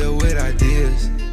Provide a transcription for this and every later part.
up with ideas.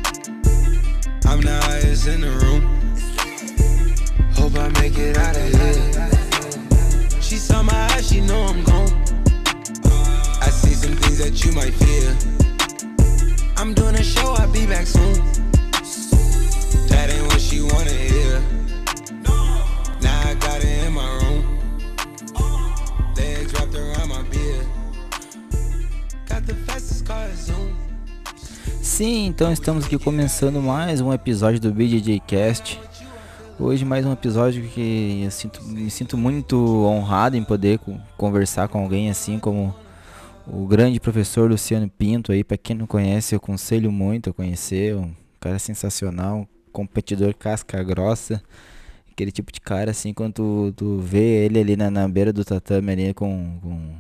Então estamos aqui começando mais um episódio do BJJ Cast. Hoje mais um episódio que eu sinto, me sinto muito honrado em poder co- conversar com alguém assim como o grande professor Luciano Pinto aí, para quem não conhece, eu aconselho muito a conhecer, um cara sensacional, um competidor casca grossa, aquele tipo de cara assim, quando tu, tu vê ele ali na, na beira do tatame ali com, com,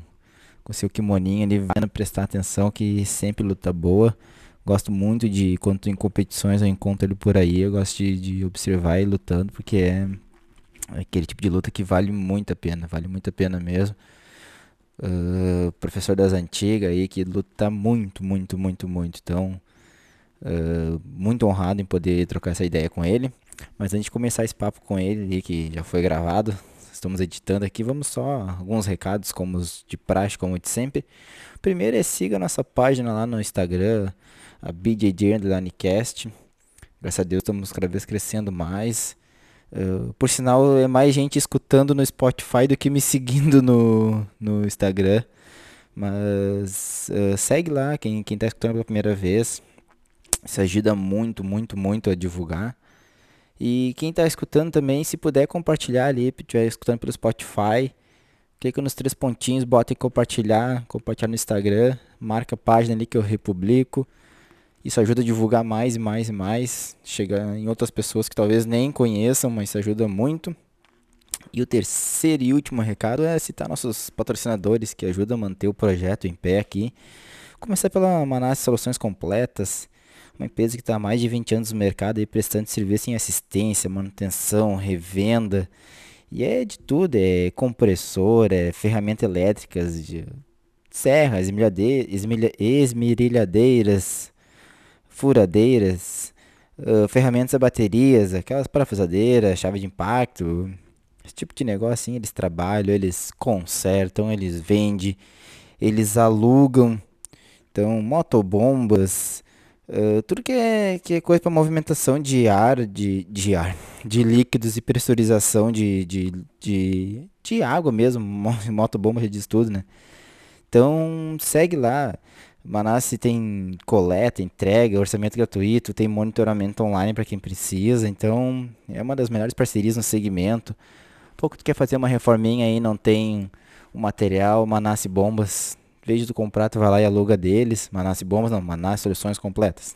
com seu kimoninho ali, vai prestar atenção que sempre luta boa. Gosto muito de quando em competições eu encontro ele por aí, eu gosto de, de observar ele lutando, porque é aquele tipo de luta que vale muito a pena, vale muito a pena mesmo. Ah, professor das antigas aí que luta muito, muito, muito, muito. Então, ah, muito honrado em poder trocar essa ideia com ele. Mas antes de começar esse papo com ele que já foi gravado, estamos editando aqui, vamos só alguns recados como de praxe, como de sempre. Primeiro é siga nossa página lá no Instagram, a BJJ Underline Cast. Graças a Deus estamos cada vez crescendo mais. Uh, por sinal, é mais gente escutando no Spotify do que me seguindo no, no Instagram. Mas uh, segue lá, quem, quem tá escutando pela primeira vez. Isso ajuda muito, muito, muito a divulgar. E quem tá escutando também, se puder compartilhar ali, estiver escutando pelo Spotify, clica nos três pontinhos, bota em compartilhar, compartilhar no Instagram, marca a página ali que eu republico. Isso ajuda a divulgar mais e mais e mais, chegar em outras pessoas que talvez nem conheçam, mas isso ajuda muito. E o terceiro e último recado é citar nossos patrocinadores que ajudam a manter o projeto em pé aqui. Começar pela Manasse Soluções Completas, uma empresa que está há mais de 20 anos no mercado aí prestando serviço em assistência, manutenção, revenda. E é de tudo, é compressor, é ferramentas elétricas, de serras, esmerilhadeiras, furadeiras, ah, ferramentas a baterias, aquelas parafusadeiras, chave de impacto, esse tipo de negócio assim, eles trabalham, eles consertam, eles vendem, eles alugam, então motobombas, ah, tudo que é, que é coisa para movimentação de ar, de, de ar, de líquidos e pressurização de, de, de, de água mesmo, mo- motobomba já diz tudo, né? Então segue lá. Manasse tem coleta, entrega, orçamento gratuito, tem monitoramento online para quem precisa. Então é uma das melhores parcerias no segmento. Pouco tu quer fazer uma reforminha aí, não tem o material, Manasse Bombas. Em vez de comprar, tu vai lá e aluga deles. Manasse Bombas não, Manasse Soluções Completas.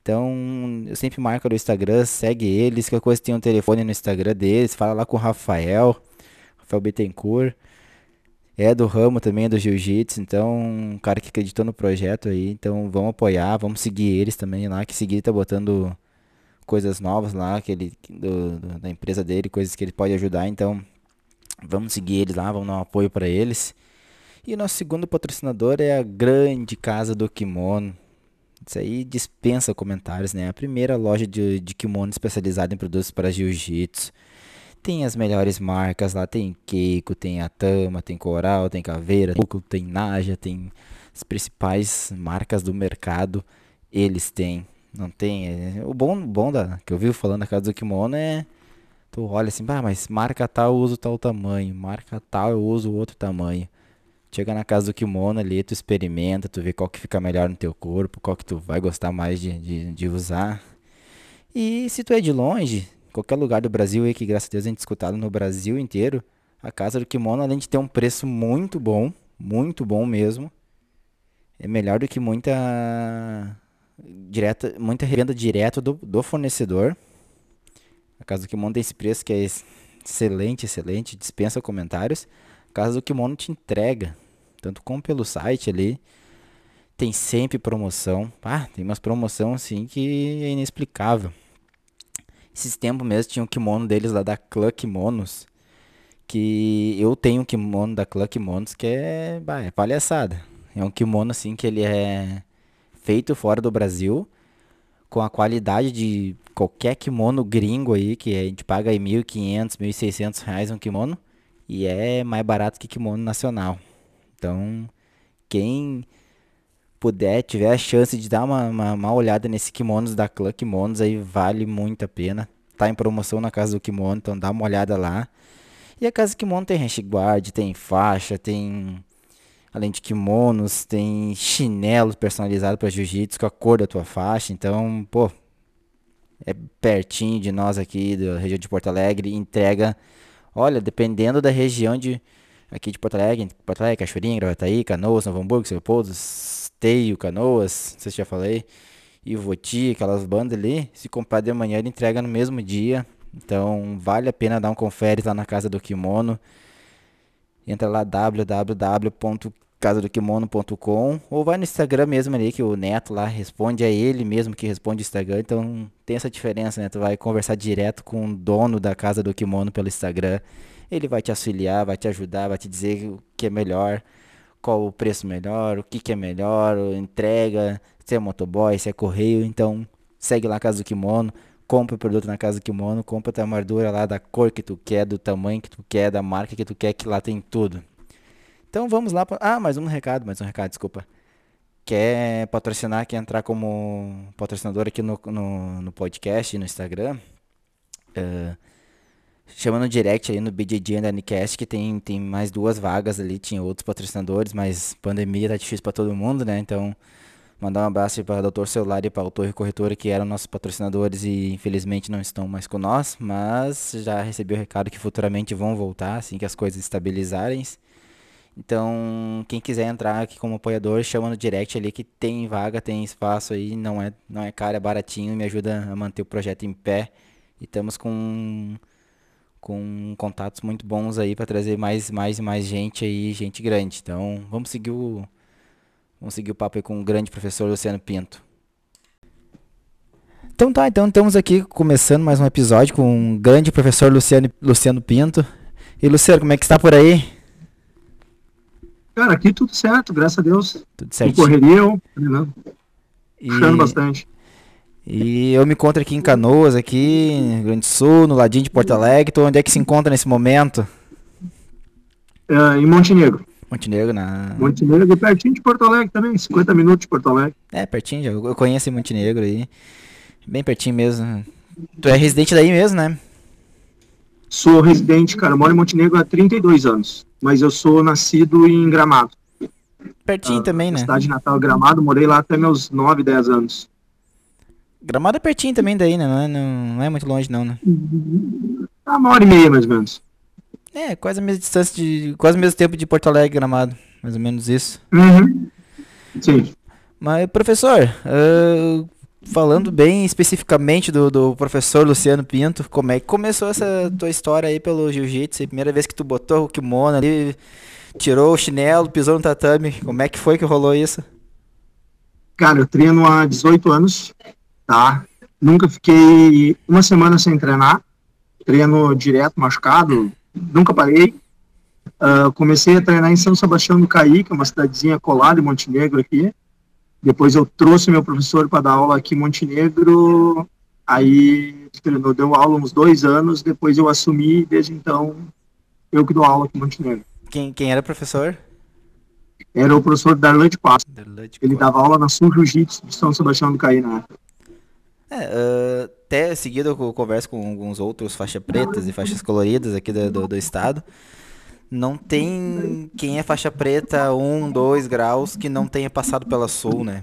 Então, eu sempre marco no Instagram, segue eles, qualquer coisa tem um telefone no Instagram deles, fala lá com o Rafael, Rafael Bittencourt. É do ramo também, é do jiu-jitsu, então, um cara que acreditou no projeto aí, então vamos apoiar, vamos seguir eles também lá, que seguir tá botando coisas novas lá, que ele, do, do- da empresa dele, coisas que ele pode ajudar, então vamos seguir eles lá, vamos dar um apoio para eles. E nosso segundo patrocinador é a grande casa do kimono. Isso aí dispensa comentários, né? A primeira loja de, de kimono especializada em produtos para jiu-jitsu. Tem as melhores marcas lá, tem Keiko, tem Atama, tem Coral, tem Caveira, Tuco, tem Naja, tem as principais marcas do mercado, eles têm. Não tem, é- o bom, bom da que eu vivo falando da casa do kimono é tu olha assim, ah, mas marca tal eu uso tal tamanho, marca tal eu uso outro tamanho. Chega na casa do kimono ali, tu experimenta, tu vê qual que fica melhor no teu corpo, qual que tu vai gostar mais de, de, de usar. E se tu é de longe, qualquer lugar do Brasil aí, que graças a Deus a gente escutado no Brasil inteiro, a casa do kimono, além de ter um preço muito bom, muito bom mesmo, é melhor do que muita direta, muita revenda direto do, do fornecedor. A casa do kimono tem esse preço que é ex- excelente, excelente, dispensa comentários. A casa do kimono te entrega, tanto como pelo site ali, tem sempre promoção. Ah, tem umas promoção assim que é inexplicável. Esses tempos mesmo tinha um kimono deles lá da Clã Kimonos. Que eu tenho um kimono da Clã Kimonos que é, bah, é palhaçada. É um kimono assim que ele é feito fora do Brasil, com a qualidade de qualquer kimono gringo aí, que a gente paga aí 1.500, 1.600 reais um kimono, e é mais barato que kimono nacional. Então, quem puder, tiver a chance de dar uma, uma, uma olhada nesse kimonos da Clã Kimonos aí, vale muito a pena. Tá em promoção na Casa do Kimono, então dá uma olhada lá. E a Casa do Kimono tem guard, tem faixa, tem além de kimonos, tem chinelos personalizados para jiu-jitsu com a cor da tua faixa. Então, pô, é pertinho de nós aqui da região de Porto Alegre, entrega, olha, dependendo da região de aqui de Porto Alegre, Porto Alegre, Cachoeirinha, Gravataí, Canoas, Novo Hamburgo, Leopoldo, Esteio, Canoas, não sei se já falei, e Voti, aquelas bandas ali, se comprar de manhã ele entrega no mesmo dia. Então vale a pena dar um confere lá na casa do kimono. Entra lá www.casadokimono.com ou vai no Instagram mesmo ali que o Neto lá responde, é ele mesmo que responde o Instagram. Então tem essa diferença, né? Tu vai conversar direto com o dono da casa do kimono pelo Instagram. Ele vai te auxiliar, vai te ajudar, vai te dizer o que é melhor, qual o preço melhor, o que, que é melhor, entrega, se é motoboy, se é correio. Então segue lá a casa do kimono compra o produto na casa do kimono, compra a tua armadura lá da cor que tu quer, do tamanho que tu quer, da marca que tu quer, que lá tem tudo. Então vamos lá. Pra... Ah, mais um recado, mais um recado, desculpa. Quer patrocinar, quer entrar como patrocinador aqui no, no, no podcast, no Instagram? Uh, chama no direct aí no BJJ Undercast que tem, tem mais duas vagas ali, tinha outros patrocinadores, mas pandemia tá difícil para todo mundo, né? Então Mandar um abraço para o Doutor Celular e para o Torre Corretora, que eram nossos patrocinadores e infelizmente não estão mais com nós, mas já recebi o recado que futuramente vão voltar, assim que as coisas estabilizarem. Então, quem quiser entrar aqui como apoiador, chama no direct ali que tem vaga, tem espaço aí, não é, não é caro, é baratinho, me ajuda a manter o projeto em pé. E estamos com com contatos muito bons aí para trazer mais mais e mais gente aí, gente grande. Então, vamos seguir o Vamos seguir o papo aí com o grande professor Luciano Pinto. Então tá, então estamos aqui começando mais um episódio com o grande professor Luciano, Luciano Pinto. E Luciano, como é que está por aí? Cara, aqui tudo certo, graças a Deus. Tudo certo. Correria, treinando. E... Puxando bastante. E eu me encontro aqui em Canoas, aqui, no Rio Grande do Sul, no ladinho de Porto Alegre. Então, onde é que se encontra nesse momento? É, em Montenegro. Montenegro na. Montenegro, pertinho de Porto Alegre também, 50 minutos de Porto Alegre. É, pertinho, eu conheço Montenegro aí. Bem pertinho mesmo. Tu é residente daí mesmo, né? Sou residente, cara. moro em Montenegro há 32 anos. Mas eu sou nascido em Gramado. Pertinho ah, também, né? Cidade natal Gramado, morei lá até meus 9, 10 anos. Gramado é pertinho também daí, né? Não é, não, é muito longe, não, né? Ah, uma hora e meia, mais ou menos. É, quase a mesma distância de. Quase o mesmo tempo de Porto Alegre Gramado. Mais ou menos isso. Uhum. Sim. Mas, professor, uh, falando bem especificamente do, do professor Luciano Pinto, como é que começou essa tua história aí pelo jiu-jitsu? Primeira vez que tu botou o kimono ali, tirou o chinelo, pisou no tatame, como é que foi que rolou isso? Cara, eu treino há 18 anos, tá? Nunca fiquei uma semana sem treinar, treino direto, machucado, nunca parei. Uh, comecei a treinar em São Sebastião do Caí, que é uma cidadezinha colada em Montenegro aqui. Depois eu trouxe meu professor para dar aula aqui em Montenegro. Aí treinou, deu aula uns dois anos. Depois eu assumi desde então eu que dou aula aqui em Montenegro. Quem, quem era professor? Era o professor Darlan de Passo. Ele dava aula na Sul Jiu-Jitsu de São Sebastião do Caí na época. É, uh, até seguido eu converso com alguns outros faixas pretas e faixas coloridas aqui do, do, do, estado. Não tem quem é faixa preta 1, 2 graus que não tenha passado pela Sul, né?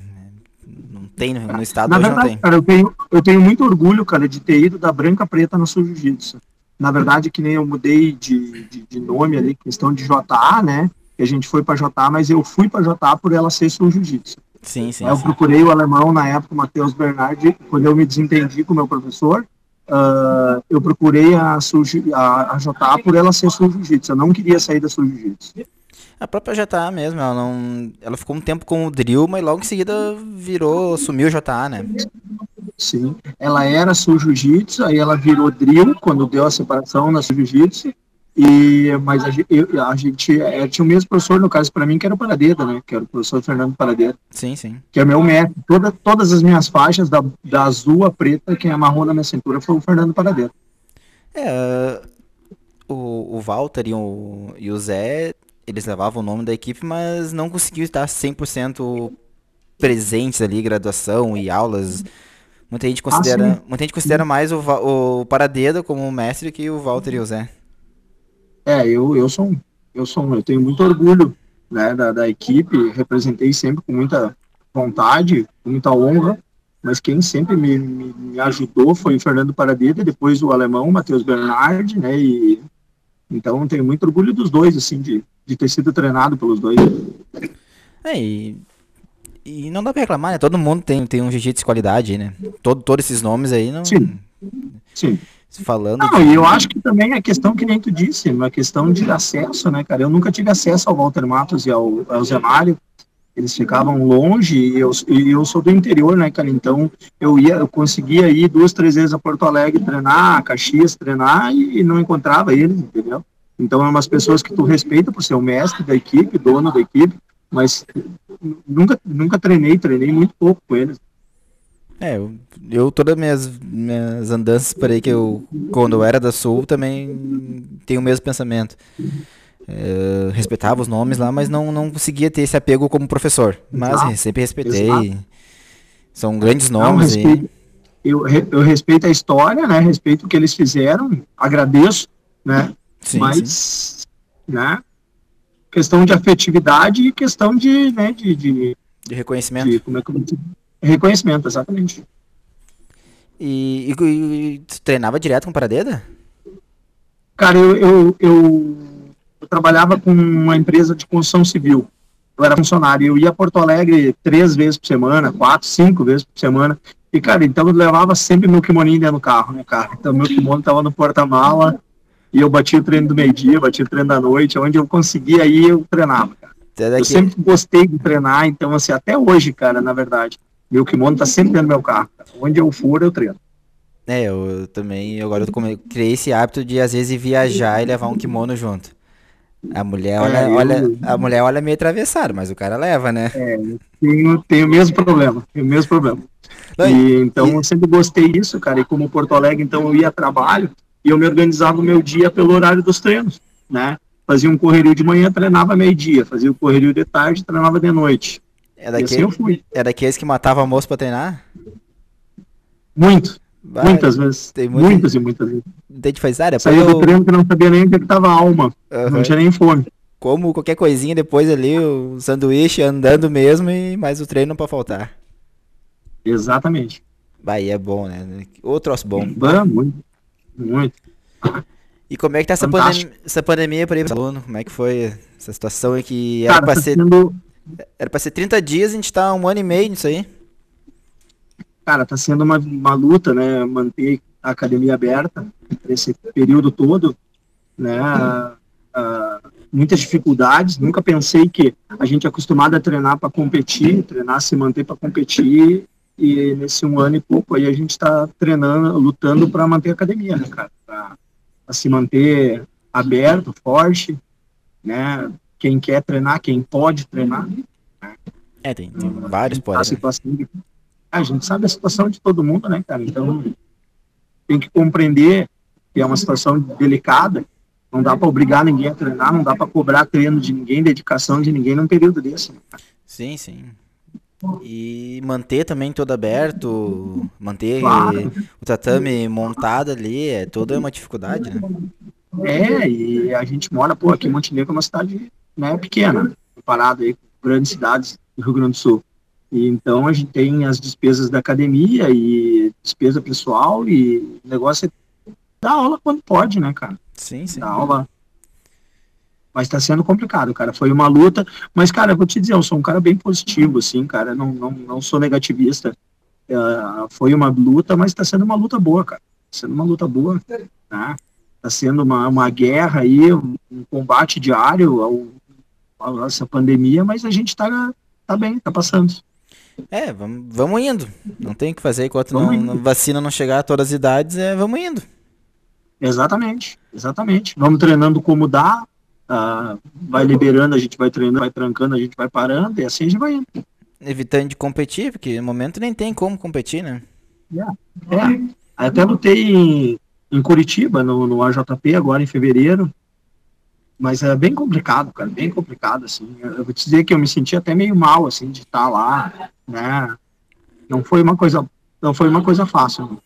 Não tem no, no estado Na hoje verdade, não tem. Cara, eu tenho, eu tenho muito orgulho, cara, de ter ido da branca preta no Sul Jiu-Jitsu. Na verdade, que nem eu mudei de, de, de, nome ali, questão de JA, né? Que a gente foi para JA, mas eu fui para JA por ela ser Sul Jiu-Jitsu. Sim, sim. Eu sim. procurei o alemão na época, Matheus Bernardi, quando eu me desentendi com o meu professor. Uh, eu procurei a, a, a JA por ela ser sul jiu-jitsu. Eu não queria sair da sul jiu-jitsu. A própria JA mesmo, ela não. Ela ficou um tempo com o drill, mas logo em seguida virou, sumiu JA, né? Sim. Ela era sul jiu-jitsu, aí ela virou drill quando deu a separação na sul jiu-jitsu. E, mas a gente, eu, a gente é, tinha o mesmo professor, no caso, para mim, que era o Paradeda, né? Que era o professor Fernando Paradeda. Sim, sim. Que é meu mestre. Toda, todas as minhas faixas, da, da azul a preta, quem amarrou na minha cintura foi o Fernando Paradeda. É, o, o Walter e o, e o Zé, eles levavam o nome da equipe, mas não conseguiam estar 100% presentes ali, graduação e aulas. Muita gente considera, sim. muita gente considera mais o, o Paradeda como mestre que o Walter e o Zé. É, eu, eu sou um, eu sou um, eu tenho muito orgulho né, da, da equipe, representei sempre com muita vontade, com muita honra, mas quem sempre me, me, me ajudou foi o Fernando Paradeda, depois o alemão, o Matheus Bernardi, né, e então tenho muito orgulho dos dois, assim, de, de ter sido treinado pelos dois. É, e, e não dá pra reclamar, né? Todo mundo tem, tem um jiu-jitsu de qualidade, né? Todo, todos esses nomes aí, não, Sim. Sim. Falando... Não, e eu acho que também é questão que nem tu disse, uma questão de acesso, né, cara? Eu nunca tive acesso ao Walter Matos e ao, ao Zé Mário. Eles ficavam longe e eu, e eu sou do interior, né, cara? Então eu ia, eu conseguia ir duas, três vezes a Porto Alegre treinar, a Caxias treinar e, e não encontrava eles, entendeu? Então é umas pessoas que tu respeita por ser o mestre da equipe, dono da equipe, mas nunca, nunca treinei, treinei muito pouco com eles. É, eu, eu todas minhas minhas andanças por aí que eu quando eu era da Sul também tenho o mesmo pensamento. É, respeitava os nomes lá, mas não, não conseguia ter esse apego como professor. Mas sempre respeitei. exato. São grandes Não, nomes e respeito, eu, re- eu respeito a história, né? Respeito o que eles fizeram, agradeço, né? sim, sim. mas, né? Questão de afetividade e questão de, né? De, de, de reconhecimento. de como é que eu? Reconhecimento, exatamente. E, e, e tu treinava direto com Paradeda? Cara, eu, eu, eu, eu trabalhava com uma empresa de construção civil. Eu era funcionário. Eu ia a Porto Alegre três vezes por semana, quatro, cinco vezes por semana. E, cara, então eu levava sempre meu kimoninho dentro do carro, né, cara? Então meu kimono tava no porta-mala e eu batia o treino do meio-dia, batia o treino da noite. Onde eu conseguia ir, eu treinava, cara. Eu sempre gostei de treinar, então, assim, até hoje, cara, na verdade, meu kimono tá sempre dentro do meu carro. Onde eu for, eu treino. É, eu também, agora eu come- criei esse hábito de às vezes viajar e levar um kimono junto. A mulher olha, É, eu- olha, a mulher olha meio atravessado, mas o cara leva, né? Tenho, tenho o mesmo problema, tenho o mesmo problema. Não, E, então, eu sempre gostei disso, cara, e como Porto Alegre, então, eu ia a trabalho e eu me organizava o meu dia pelo horário dos treinos, né? Fazia um correrio de manhã, treinava meio-dia, fazia o correrio de tarde, treinava de noite. É, E assim eu daquele, fui. é daqueles que matava almoço pra treinar? Muito, Vai, muitas vezes. tem muito- Muitas e muitas vezes. Tem de fazer, depois Saía do treino que não sabia nem é que tava a alma, aham, não tinha nem fome. como qualquer coisinha depois ali, o sanduíche andando mesmo, e mais o treino não pode faltar. Exatamente. Vai, é bom, né? Ô troço bom. Bom, muito, muito. E como é que tá essa, pandem essa pandemia para pro aluno? Como é que foi essa situação aí que era Cara, pra tá ser, sendo, era pra ser 30 dias, a gente tá um ano e meio nisso aí. cara, tá sendo uma, uma luta, né, manter a academia aberta esse período todo, né, ah, muitas dificuldades, nunca pensei que a gente é acostumado a treinar para competir, treinar, se manter para competir, e nesse um ano e pouco aí a gente está treinando, lutando para manter a academia, né, cara, para se manter aberto, forte, né, quem quer treinar, quem pode treinar, É, tem, tem vários a porém. né? situação de- a gente sabe a situação de todo mundo, né, cara? Então tem que compreender que é uma situação delicada. Não dá para obrigar ninguém a treinar, não dá para cobrar treino de ninguém, dedicação de ninguém num período desse. né? Sim, sim. E manter também todo aberto, manter Claro. o tatame montado ali, é toda uma dificuldade, né? É, e a gente mora, pô, aqui em Montenegro é uma cidade né, pequena, comparado aí com grandes cidades do Rio Grande do Sul. E então a gente tem as despesas da academia e despesa pessoal e o negócio é dar aula quando pode, né, cara? Sim, sim. da aula. Mas tá sendo complicado, cara. Foi uma luta. Mas, cara, eu vou te dizer, eu sou um cara bem positivo, assim, cara. Não, não, não sou negativista. É, foi uma luta, mas tá sendo uma luta boa, cara. Tá sendo uma luta boa, né? Tá sendo uma, uma guerra aí, um, combate diário ao, essa pandemia, mas a gente tá, tá bem, tá passando. É, vamos, vamos indo. Não tem o que fazer enquanto não, não- vacina não chegar a todas as idades, é vamos indo. Exatamente, exatamente. Vamos treinando como dá, uh, vai liberando, a gente vai treinando, vai trancando, a gente vai parando, e assim a gente vai indo. Evitando de competir, porque no momento nem tem como competir, né? É. é. Até lutei em, em Curitiba, no, no AJP, agora em fevereiro. Mas é bem complicado, cara, bem complicado, assim. Eu vou te dizer que eu me senti até meio mal, assim, de estar lá, né? Não foi uma coisa, não foi uma coisa fácil. Né?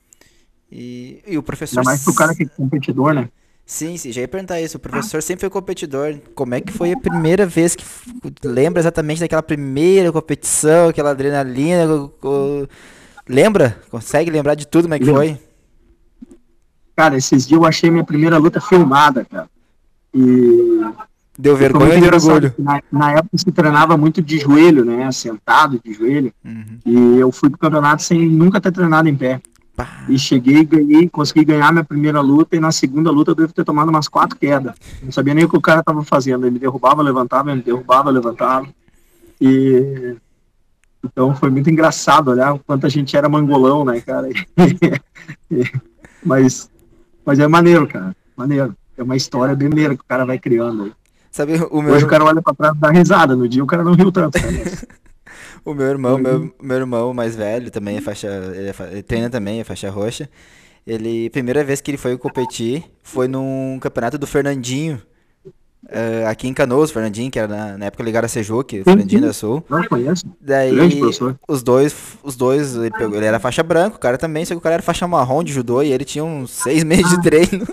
E, e o professor... Ainda mais pro cara que é competidor, né? Sim, sim, já ia perguntar isso. O professor sempre foi competidor. Como é que foi a primeira vez que lembra exatamente daquela primeira competição, aquela adrenalina? Lembra? Consegue lembrar de tudo como é que foi? Cara, esses dias eu achei minha primeira luta filmada, cara. E. Deu vergonha deu orgulho? Na, na, época se treinava muito de joelho, né? Sentado de joelho. Uhum. E eu fui pro campeonato sem nunca ter treinado em pé. E cheguei, ganhei, consegui ganhar minha primeira luta. E na segunda luta eu devo ter tomado umas quatro quedas. Não sabia nem o que o cara tava fazendo. Ele me derrubava, levantava, ele me derrubava, levantava. E então foi muito engraçado olhar o quanto a gente era mangolão, né, cara? mas, mas é maneiro, cara. Maneiro. É uma história bem maneira que o cara vai criando. Sabe, o meu... Hoje o cara olha pra trás e dá risada. No dia o cara não riu tanto. o meu irmão, meu, meu irmão mais velho também é faixa. Ele, é, ele treina também, é faixa roxa. Ele, primeira vez que ele foi competir foi num campeonato do Fernandinho, Uh, aqui em Canoas, Fernandinho, que era na, na época ligado a Sejuque, Fernandinho da Sul. Não conheço. Daí, os dois, os dois, ele, pegou, ele era faixa branca, o cara também, só que o cara era faixa marrom de judô e ele tinha uns seis meses de ah. treino.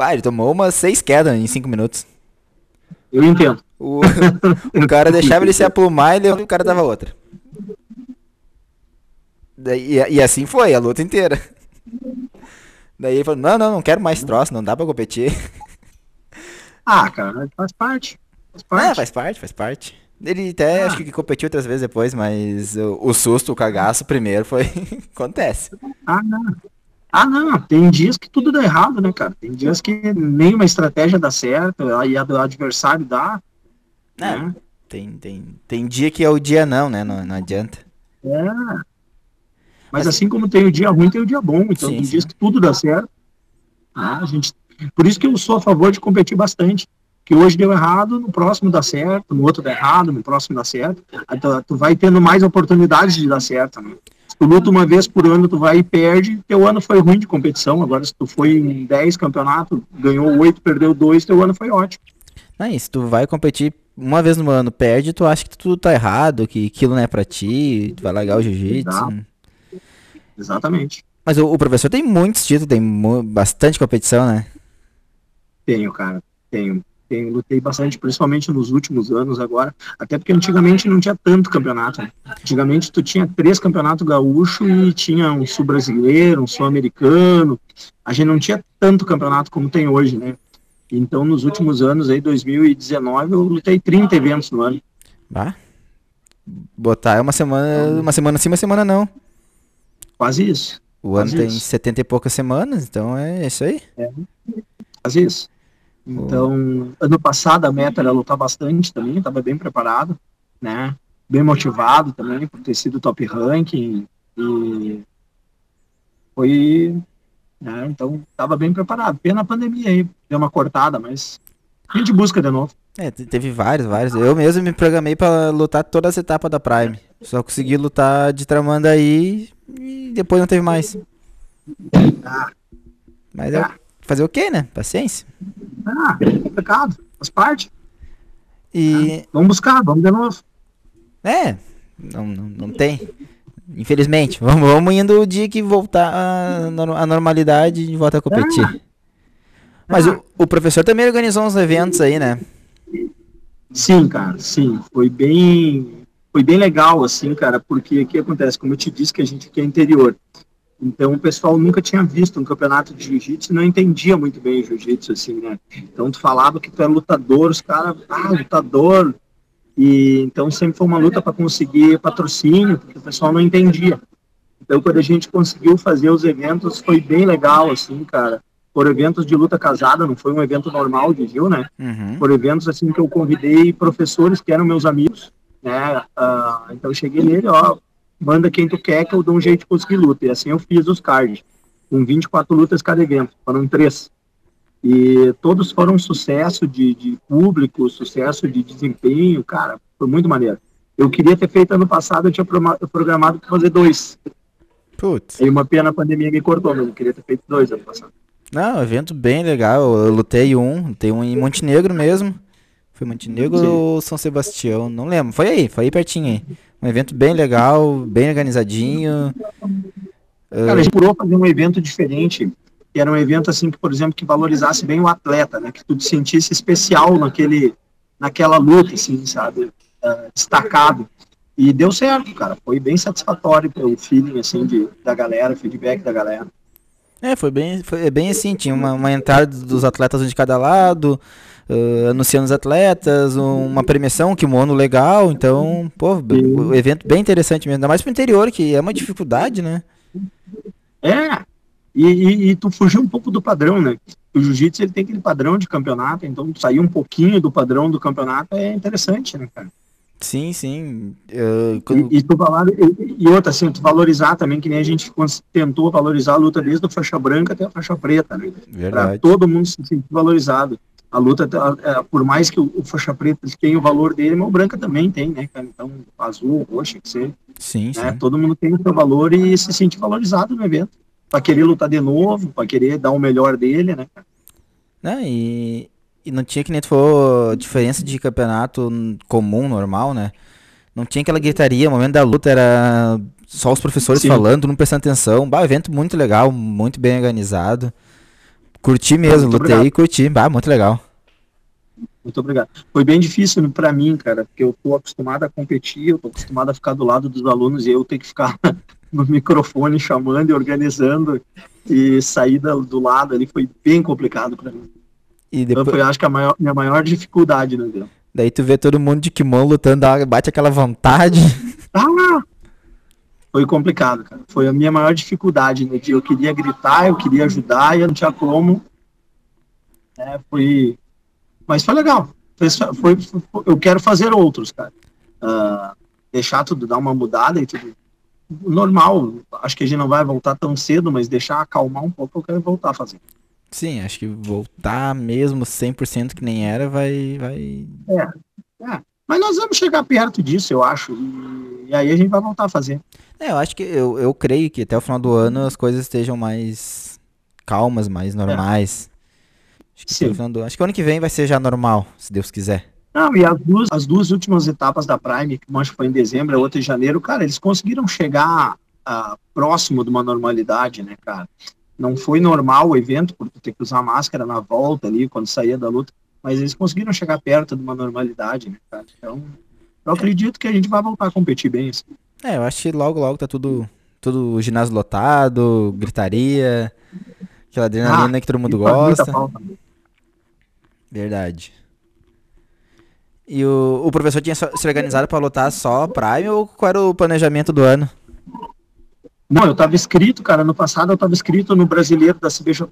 Bah, ele tomou umas seis quedas em cinco minutos. Eu entendo. O, o cara deixava ele se aplumar e o cara dava outra. Daí, e, e assim foi, a luta inteira. Daí ele falou, não, não, não quero mais troço, não dá pra competir. Ah, cara, faz parte. Faz parte. É, faz parte, faz parte. Ele até ah. acho que competiu outras vezes depois, mas o, o susto, o cagaço primeiro foi. Acontece. Ah, não. Ah, não. Tem dias que tudo dá errado, né, cara? Tem dias que nenhuma estratégia dá certo, aí a do adversário dá. É, né? tem, tem, tem dia que é o dia não, né? Não, não adianta. É. Mas, Mas assim como tem o dia ruim, tem o dia bom. Então sim, tem sim. dias que tudo dá certo. Ah, a gente por isso que eu sou a favor de competir bastante. Que hoje deu errado, no próximo dá certo, no outro dá errado, no próximo dá certo. Tu, tu vai tendo mais oportunidades de dar certo, né? Se tu luta uma vez por ano, tu vai e perde, teu ano foi ruim de competição. Agora, se tu foi em 10 campeonatos, ganhou 8, perdeu 2, teu ano foi ótimo. É isso, tu vai competir uma vez no ano, perde, tu acha que tudo tá errado, que aquilo não é pra ti, tu vai largar o jiu-jitsu. Exatamente. Mas o, o, professor tem muitos títulos, tem bastante competição, né? Tenho, cara, tenho. Tenho, lutei bastante, principalmente nos últimos anos agora, até porque antigamente não tinha tanto campeonato. Antigamente tu tinha três campeonatos gaúcho e tinha um sul brasileiro, um sul americano. A gente não tinha tanto campeonato como tem hoje, né? Então, nos últimos anos, aí, 2019, eu lutei 30 eventos no ano. Bah. Botar é uma semana, uma semana sim, uma semana não. Quase isso. O ano tem isso. 70 e poucas semanas, então é isso aí. É fazer isso. Então, ano passado a meta era lutar bastante também, estava bem preparado, né? Bem motivado também por ter sido top ranking e foi, né? Então, estava bem preparado. Pena a pandemia aí, deu uma cortada, mas a gente busca de novo. É, teve vários, vários. Eu mesmo me programei para lutar todas as etapas da Prime. Só consegui lutar de Tramandaí e depois não teve mais. Ah. Mas é, fazer o quê, né? Paciência. Ah, é complicado. Faz parte. E... Ah, vamos buscar, vamos de novo. É, não, não, não tem. Infelizmente. Vamos, vamos indo o dia que voltar a, normalidade e volta a competir. Ah. Mas o, o professor também organizou uns eventos aí, né? Sim, cara, sim. Foi bem, foi bem legal, assim, cara, porque o que acontece? Como eu te disse que a gente aqui é interior. Então o pessoal nunca tinha visto um campeonato de jiu-jitsu e não entendia muito bem jiu-jitsu, assim, né? Então tu falava que tu era lutador, os caras, ah, lutador. E então sempre foi uma luta para conseguir patrocínio, porque o pessoal não entendia. Então quando a gente conseguiu fazer os eventos foi bem legal, assim, cara. Por eventos de luta casada, não foi um evento normal de Gil, né? Uhum. Por eventos assim que eu convidei professores que eram meus amigos, né? Uh, então eu cheguei nele, ó, manda quem tu quer que eu dou um jeito de conseguir luta. E assim eu fiz os cards. com 24 lutas cada evento, foram três. E todos foram sucesso de, de público, sucesso de desempenho, cara, foi muito maneiro. Eu queria ter feito ano passado, eu tinha programado para fazer dois. Putz. Aí uma pena a pandemia me cortou, mas eu queria ter feito dois ano passado. Não, evento bem legal. Eu lutei um, tem um em Montenegro mesmo. Foi Montenegro ou São Sebastião? Não lembro. Foi aí, foi aí pertinho aí. Um evento bem legal, bem organizadinho. Cara, a gente procurou fazer um evento diferente, que era um evento assim que, por exemplo, que valorizasse bem o atleta, né? Que tu te sentisse especial naquele, naquela luta, assim, sabe? Uh, destacado. E deu certo, cara. Foi bem satisfatório o feeling, assim, de, da galera, feedback da galera. É, foi bem, foi bem assim, tinha uma, uma entrada dos atletas de cada lado, uh, anunciando os atletas, uma premiação, um kimono legal, então, pô, o evento bem interessante mesmo, ainda mais pro interior, que é uma dificuldade, né? É, e, e, e tu fugiu um pouco do padrão, né? O jiu-jitsu ele tem aquele padrão de campeonato, então sair um pouquinho do padrão do campeonato é interessante, né, cara? Sim, sim. Uh, quando... e, e, tu falar, e, e, outra, assim, tu valorizar também, que nem a gente tentou valorizar a luta desde a faixa branca até a faixa preta, né? Verdade. Pra todo mundo se sentir valorizado. A luta, é, por mais que o, faixa preta tenha o valor dele, mas o branca também tem, né, cara? Então, azul, roxo, que seja. Sim, né? sim. Todo mundo tem o seu valor e se sente valorizado no evento. Pra querer lutar de novo, pra querer dar o melhor dele, né, cara? Não, e, e não tinha que nem tu falou diferença de campeonato comum, normal, né? Não tinha aquela gritaria, o momento da luta era só os professores Sim. falando, não prestando atenção. Bah, evento muito legal, muito bem organizado. Curti mesmo, muito lutei e curti. Muito legal. Muito obrigado. Foi bem difícil para mim, cara, porque eu tô acostumado a competir, eu tô acostumado a ficar do lado dos alunos e eu ter que ficar no microfone chamando e organizando e sair do lado ali foi bem complicado para mim. E depois... Então foi, acho que, a maior, minha maior dificuldade né, Daí tu vê todo mundo de kimono lutando, bate aquela vontade. Ah! Foi complicado, cara. Foi a minha maior dificuldade no dia. Eu queria gritar, eu queria ajudar e eu não tinha como. É, foi... Mas foi legal. Foi, foi, foi, eu quero fazer outros, cara. Uh, deixar tudo, dar uma mudada e tudo. Normal. Acho que a gente não vai voltar tão cedo, mas deixar acalmar um pouco, eu quero voltar a fazer. Sim, acho que voltar mesmo 100% que nem era vai. vai... É, é. Mas nós vamos chegar perto disso, eu acho. E, aí a gente vai voltar a fazer. É, eu acho que. Eu, eu creio que até o final do ano as coisas estejam mais calmas, mais normais. É. Acho, que Sim. Do, acho que ano que vem vai ser já normal, se Deus quiser. Não, e as duas, as duas últimas etapas da Prime, que que foi em dezembro, a outra em janeiro, cara, eles conseguiram chegar uh, próximo de uma normalidade, né, cara? Não foi normal o evento, porque ter que usar máscara na volta ali, quando saía da luta, mas eles conseguiram chegar perto de uma normalidade, né, cara? Então, eu acredito que a gente vai voltar a competir bem. Assim. É, eu acho que logo, logo tá tudo, tudo ginásio lotado, gritaria, aquela adrenalina ah, que todo mundo gosta. Verdade. E o, o professor tinha se organizado para lutar só Prime ou qual era o planejamento do ano? Não, eu estava escrito, cara, no passado eu estava escrito no Brasileiro da CBJJ,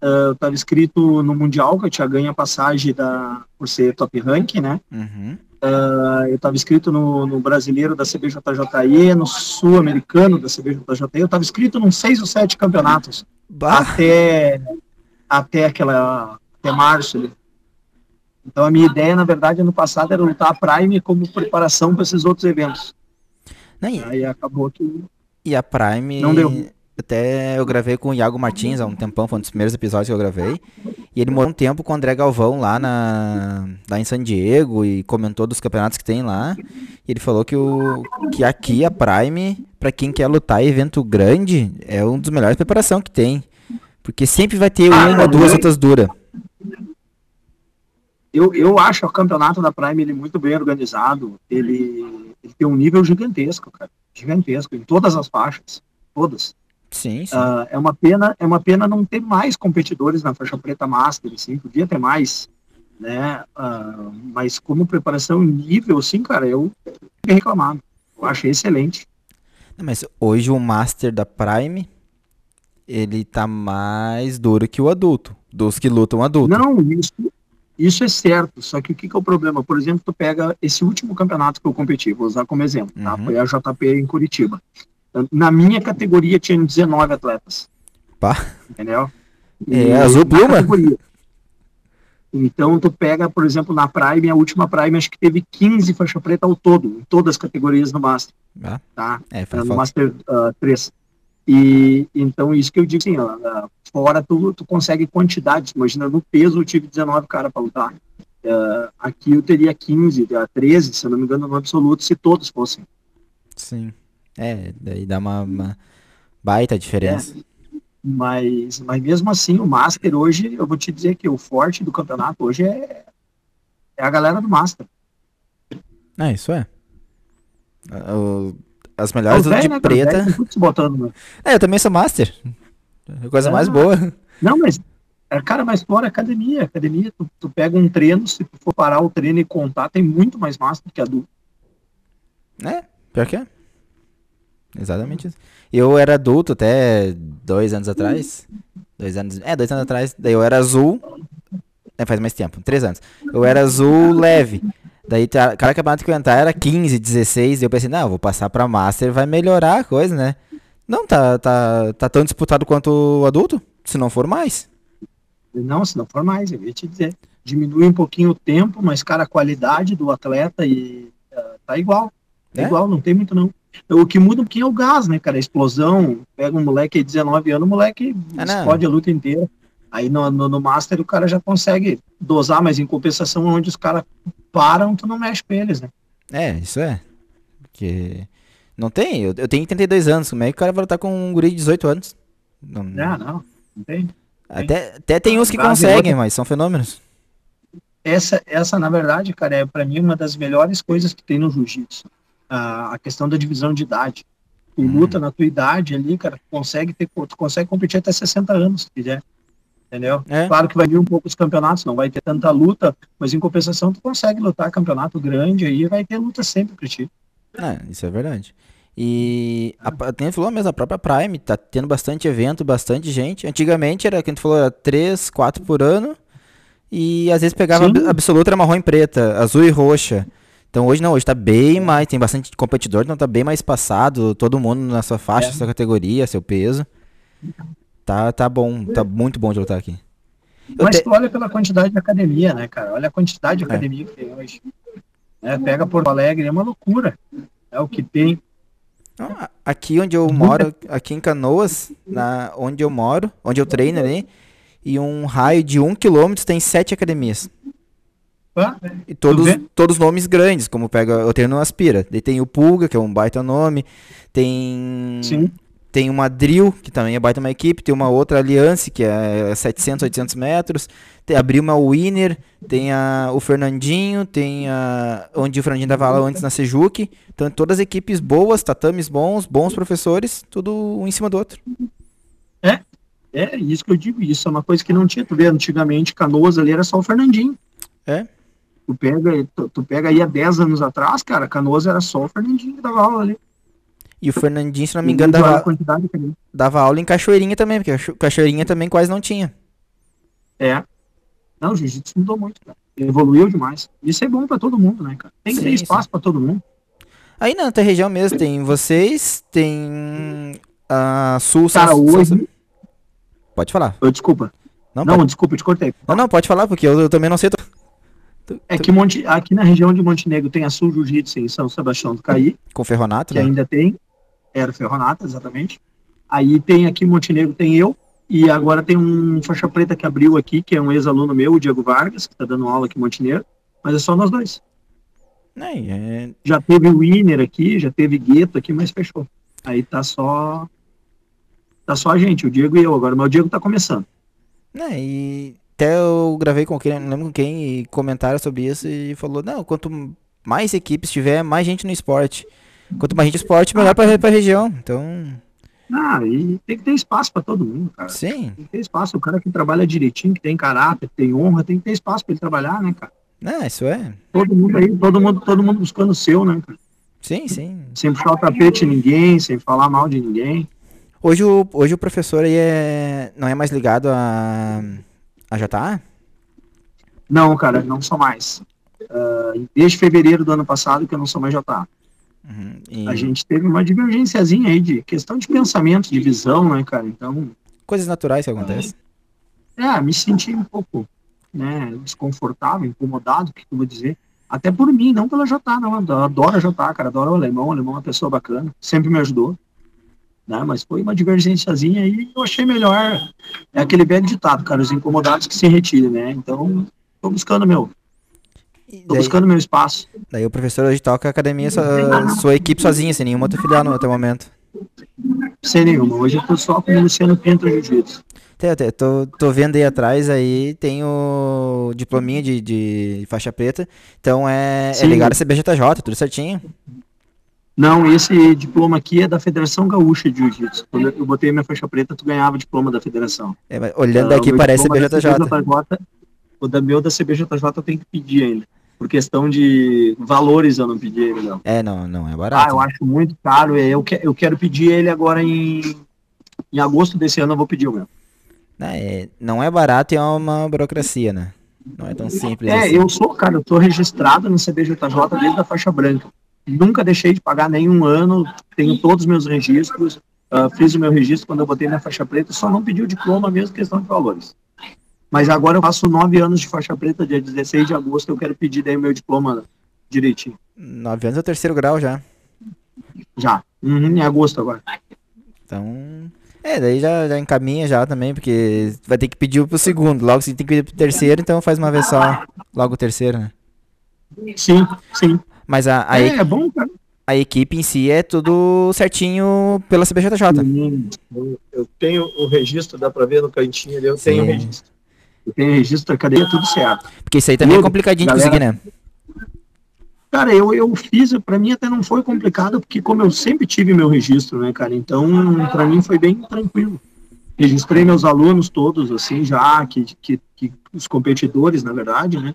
eh, eu estava escrito no Mundial, que eu tinha ganho a passagem da, por ser top rank, né? Uhum. Uh, eu estava escrito no, no, Brasileiro da CBJJE, no Sul-Americano da CBJJE, eu estava escrito num seis ou sete campeonatos, bah. até, até aquela, até março ali. Então a minha ideia, na verdade, ano passado era lutar a Prime como preparação para esses outros eventos. Aí acabou que e a Prime. Não deu. Até eu gravei com o Iago Martins há um tempão, foi um dos primeiros episódios que eu gravei. E ele morou um tempo com o André Galvão lá, na, lá em San Diego e comentou dos campeonatos que tem lá. E ele falou que, o, que aqui a Prime, para quem quer lutar evento grande, é um dos melhores preparação que tem. Porque sempre vai ter uma ou duas outras duras. Eu, eu acho o campeonato da Prime ele muito bem organizado. Ele, ele tem um nível gigantesco, cara gigantesco em todas as faixas, todas. Sim, sim. Uh, é uma pena, é uma pena não ter mais competidores na faixa preta master, assim, podia ter mais, né? Uh, mas como preparação nível, sim, cara, eu fiquei reclamado. Eu achei excelente. mas hoje o master da Prime ele tá mais duro que o adulto, dos que lutam adulto. Não, isso, isso é certo, só que o que, que, é o problema? Por exemplo, tu pega esse último campeonato que eu competi, vou usar como exemplo, tá? Uhum. Foi a JP em Curitiba. Na minha categoria tinha 19 atletas. Pá. Entendeu? É, E azul na pluma? categoria. Então tu pega, por exemplo, na Prime, a última Prime acho que teve 15 faixa preta ao todo, em todas as categorias no Master, Ah, tá? é, no faz falta. Master ah, 3. E então isso que eu digo assim, ó, fora tu, tu consegue quantidade, imagina no peso eu tive 19 caras para lutar. Ah, aqui eu teria 15, ah, 13, se eu não me engano, no absoluto, se todos fossem. Sim. É, daí dá uma, uma baita diferença. Mas, mas mesmo assim, o Master hoje, eu vou te dizer que o forte do campeonato hoje é, é a galera do Master. É, isso é. O- As melhores lutas de né, preta. se botando? É, eu também sou master. É coisa mais Ah. boa. Não, mas, é, cara, mas fora academia, academia, tu, tu pega um treino, se tu for parar o treino e contar, tem muito mais Master que adulto. É, pior que é. Exatamente isso. Eu era adulto até dois anos atrás. Dois anos. É, dois anos atrás. Daí eu era azul. É, faz mais tempo, três anos. Eu era azul leve. Daí tá- cada campeonato que eu entrar era 15, 16. E eu pensei, não, eu vou passar pra Master, vai melhorar a coisa, né? Não, tá, tá, tá tão disputado quanto o adulto, se não for mais. Não, se não for mais, eu ia te dizer. Diminui um pouquinho o tempo, mas, cara, a qualidade do atleta e ah, tá igual. É É? igual, não tem muito não. O que muda um pouquinho é o gás, né, cara? A explosão. Pega um moleque de 19 anos, o moleque Ah, explode a luta inteira. Aí no, no, no Master o cara já consegue dosar, mas em compensação, onde os caras param, tu não mexe com eles, né? É, isso é. Porque. Não tem, eu, eu tenho 32 anos. Como é que o cara vai lutar com um guri de 18 anos? Não, Ah, não, não tem. Até, até tem uns que conseguem, outra- mas são fenômenos. Essa, essa, na verdade, cara, é para mim uma das melhores coisas que tem no jiu-jitsu. A, a questão da divisão de idade. Tu Uhum. luta na tua idade ali, cara, tu consegue, ter, tu consegue competir até 60 anos, se quiser. Entendeu? É. Claro que vai vir um pouco os campeonatos, não vai ter tanta luta, mas em compensação tu consegue lutar campeonato grande aí, vai ter luta sempre pra ti. É, isso é verdade. E a, tem falou mesmo, a própria Prime tá tendo bastante evento, bastante gente. Antigamente era, que a gente falou, era 3, 4 por ano. E às vezes pegava Sim. absoluta, era marrom e preta, azul e roxa. Então hoje não, hoje tá bem mais, tem bastante competidor, então tá bem mais passado, todo mundo na sua faixa, É. sua categoria, seu peso. Tá, tá bom, tá muito bom de lutar aqui. Eu Mas te- tu olha pela quantidade de academia, né, cara? Olha a quantidade de É. academia que tem hoje. É, pega Porto Alegre, é uma loucura. É o que tem. Não, a- Aqui onde eu moro, aqui em Canoas, na, onde eu moro, onde eu treino ali, e um raio de um quilômetro tem sete academias. Ah, E todos, todos nomes grandes, como pega, eu treino no Aspira. Daí tem o Pulga, que é um baita nome. Tem Sim. Tem uma Drill, que também é baita uma equipe. Tem uma outra Aliança, que é 700, 800 metros. Tem a Brima Winner. Tem a, o Fernandinho. Tem a, onde o Fernandinho dava aula antes na Sejuque. Então todas equipes boas, tatames bons, bons professores. Tudo um em cima do outro. É isso que eu digo, isso é uma coisa que não tinha. Tu vê, antigamente, Canoas ali era só o Fernandinho. É. Tu pega, tu, tu pega aí há 10 anos atrás, cara, Canoas era só o Fernandinho que dava aula ali. E o Fernandinho, se não me engano, dava, dava aula em Cachoeirinha também, porque Cacho- Cachoeirinha também quase não tinha. É. Não, o jiu-jitsu mudou muito, cara. Evoluiu demais. Isso é bom pra todo mundo, né, cara? Tem que Sim, ter espaço pra todo mundo. Aí na tua região mesmo tem vocês, tem a Sul Cara, São- hoje- São- Pode falar. Ô, desculpa. Não, Não, pode... desculpa, eu te cortei. não, não, pode falar, porque eu, eu também não sei. tô- tô- É que Monte, aqui na região de Montenegro tem a Sul Jiu-Jitsu em São Sebastião do Caí, Com Ferronato, que né? ainda tem. Era o Ferronata, exatamente. Aí tem aqui Montenegro, tem eu. E agora tem um faixa preta que abriu aqui, que é um ex-aluno meu, o Diego Vargas, que tá dando aula aqui em Montenegro. Mas é só nós dois. É, é- Já teve o Winner aqui, já teve Gueto aqui, mas fechou. Aí tá só. Tá só a gente, o Diego e eu agora. Mas o Diego tá começando. né, e até eu gravei com quem, lembro com quem, e comentaram sobre isso e falou, não, quanto mais equipes tiver, mais gente no esporte. Quanto mais gente esporte, melhor pra, pra região. Então, Ah, e tem que ter espaço pra todo mundo, cara. sim, Tem que ter espaço. O cara que trabalha direitinho, que tem caráter, que tem honra, tem que ter espaço pra ele trabalhar, né, cara? né, isso é. Todo mundo aí, todo mundo, todo mundo buscando o seu, né, cara? Sim, sim. Sem puxar o tapete de ninguém, sem falar mal de ninguém. Hoje o, hoje o professor aí é, não é mais ligado a, a JA? Não, cara, não sou mais. Ah, desde fevereiro do ano passado que eu não sou mais JA. Uhum, e A gente teve uma divergênciazinha aí de questão de pensamento, de visão, né, cara? Então, coisas naturais que acontecem. É, me senti um pouco né, desconfortável, incomodado, o que eu vou dizer. Até por mim, não pela JA, não. Adoro a JA, cara, adoro o alemão, o alemão é uma pessoa bacana, sempre me ajudou. Né, mas foi uma divergênciazinha e eu achei melhor. É aquele velho ditado, cara, os incomodados que se retirem, né? Então, tô buscando meu. Tô Daí- buscando meu espaço. Daí o professor hoje toca a academia, sua, sua equipe sozinha, sem nenhuma outra filial no até o momento. Sem nenhuma. Hoje eu tô só com o Luciano Pinto Jiu-Jitsu. Tô, tô vendo aí atrás aí, tem o diplominha de, de faixa preta. Então é, é ligado a CBJJ, tudo certinho. Não, esse diploma aqui é da Federação Gaúcha de Jiu-Jitsu. Quando eu botei minha faixa preta, tu ganhava diploma da federação. É, olhando Ah, meu parece diploma da CBJJ. CBJJ, O da meu da CBJJ eu tenho que pedir ainda. Por questão de valores eu não pedi ele, não. É, não, não é Ah, barato. eu acho muito caro. é, Eu, que- eu quero pedir ele agora em, em agosto desse ano, eu vou pedir o meu. Não é, não é barato e é uma burocracia, né? Não é tão simples É, assim. eu sou, cara, eu tô registrado no CBJJ desde a faixa branca. Nunca deixei de pagar nenhum ano, tenho todos os meus registros, ah, fiz o meu registro quando eu botei minha faixa preta, só não pedi o diploma mesmo, questão de valores. Mas agora eu faço nove anos de faixa preta, dia 16 de agosto, eu quero pedir daí o meu diploma direitinho. Nove anos é o terceiro grau já. Já. Uhum, em agosto agora. Então. É, daí já, já encaminha já também, porque vai ter que pedir pro segundo. Logo você tem que pedir pro terceiro, então faz uma vez só. Logo o terceiro, né? Sim, sim. Mas a, a, é, e- é bom, cara. a equipe em si é tudo certinho pela CBJJ. Eu, eu tenho o registro, dá pra ver no cantinho ali, eu Sim. tenho o registro. Eu tenho registro da cadeia, tudo certo. Porque isso aí também é Tudo, complicadinho de galera. conseguir, né? Cara, eu, eu fiz, pra mim até não foi complicado, porque como eu sempre tive meu registro, né, cara, então pra mim foi bem tranquilo. Registrei meus alunos todos, assim, já, que, que, que os competidores, na verdade, né,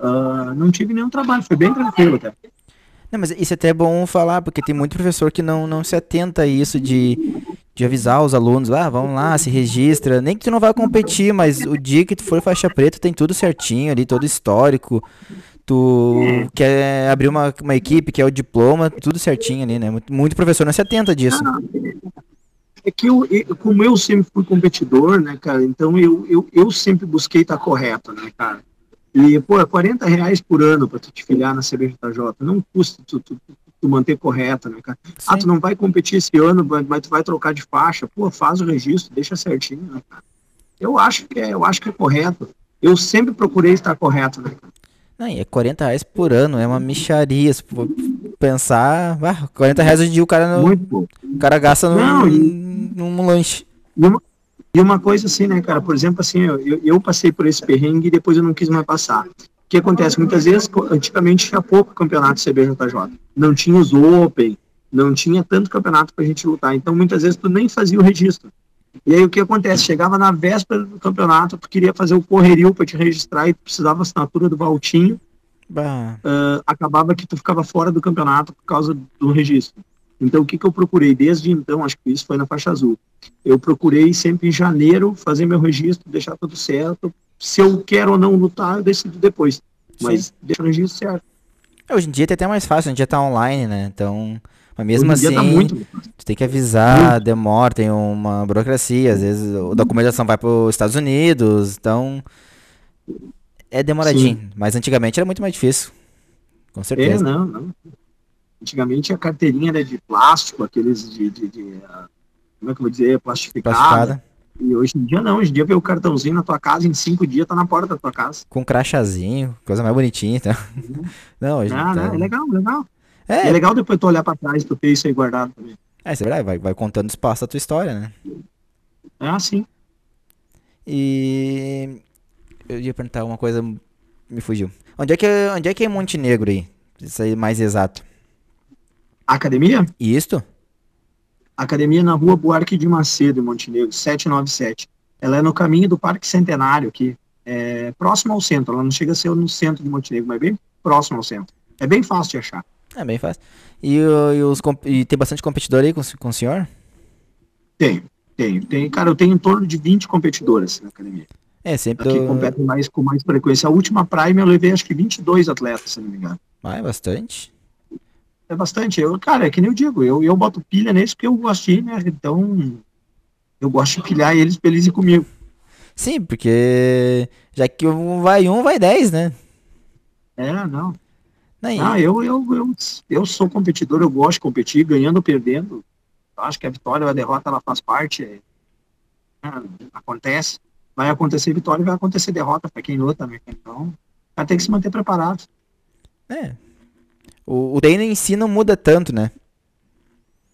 ah, não tive nenhum trabalho, foi bem tranquilo até. Não, mas isso é até bom falar, porque tem muito professor que não, não se atenta a isso de, de avisar os alunos, ah, vamos lá, se registra. Nem que tu não vai competir, mas o dia que tu for faixa preta tem tudo certinho ali, todo histórico. Tu quer abrir uma, uma equipe, quer o diploma, tudo certinho ali, né? Muito, muito professor não se atenta disso. É que eu, eu- como eu sempre fui competidor, né, cara, então eu, eu, eu sempre busquei estar correto, né, cara. E, pô, é 40 reais por ano pra tu te filiar na CBJJ, não custa tu, tu, tu manter correto, né, cara. Ah, tu não vai competir esse ano, mas tu vai trocar de faixa, pô, faz o registro, deixa certinho, né, cara. Eu acho que é, eu acho que é correto. Eu sempre procurei estar correto, né, cara. Não, e é 40 reais por ano, é uma micharia. Se for pensar, ah, 40 reais hoje em dia o cara, não, o cara gasta num, Não, e- num lanche. E uma, e uma coisa assim, né, cara, por exemplo, assim, eu, eu, passei por esse perrengue e depois eu não quis mais passar. O que acontece? Muitas vezes, antigamente tinha pouco campeonato CBJJ. Não tinha os Open, não tinha tanto campeonato pra gente lutar. Então, muitas vezes, tu nem fazia o registro. E aí, o que acontece? Chegava na véspera do campeonato, tu queria fazer o correrio pra te registrar e tu precisava assinatura do Valtinho, ah, acabava que tu ficava fora do campeonato por causa do registro. Então, o que, que eu procurei? Desde então, acho que isso foi na faixa azul. Eu procurei sempre em janeiro fazer meu registro, deixar tudo certo. Se eu quero ou não lutar, eu decido depois. Mas deixa o registro certo. Hoje em dia é até mais fácil, hoje em dia tá online, né? Então, mas mesmo Hoje em assim, dia tá muito. tu tem que avisar, demora, tem uma burocracia, às vezes a documentação vai para os Estados Unidos, então é demoradinho. Mas antigamente era muito mais difícil. Com É, certeza. não, não. Antigamente a carteirinha era de plástico, aqueles de, de, de, ah, como é que eu vou dizer, plastificada. Plastificada, E hoje em dia não, hoje em dia vê o cartãozinho na tua casa, em cinco dias tá na porta da tua casa. com crachazinho, coisa mais bonitinha, então. Não, hoje Ah, tá- né? É legal, legal. É, É legal depois tu olhar pra trás e tu ter isso aí guardado também. é, isso é verdade, vai, vai contando os passos da tua história, né? É assim. E eu ia perguntar uma coisa, me fugiu. Onde é que é, onde é, que é Montenegro aí? Isso aí mais exato. Academia? E isto? Academia na rua Buarque de Macedo, em Montenegro, 797. Ela é no caminho do Parque Centenário aqui, é, próximo ao centro. Ela não chega a ser no centro de Montenegro, mas bem próximo ao centro. É bem fácil de achar. É bem fácil. E, e os, e tem bastante competidor aí com, o- com o senhor? Tenho, tenho. Tem, cara, eu tenho em torno de 20 competidoras na academia. É, sempre. Aqui do- competem mais, com mais frequência. A última Prime eu levei acho que 22 atletas, se não me engano. Ah, é bastante. É bastante. Eu, cara, é que nem eu digo, eu, eu boto pilha nisso porque eu gosto de ir, né? Então, Eu gosto de pilhar eles pra eles ir comigo. Sim, porque já que um vai um, vai dez, né? É, não. Aí, Ah, eu, eu, eu, eu sou competidor, eu gosto de competir, ganhando ou perdendo. Eu acho que a vitória ou a derrota ela faz parte. é, é, acontece. Vai acontecer vitória e vai acontecer derrota para quem luta, né? Então, vai ter que se manter preparado. é. O, o treino em si não muda tanto, né?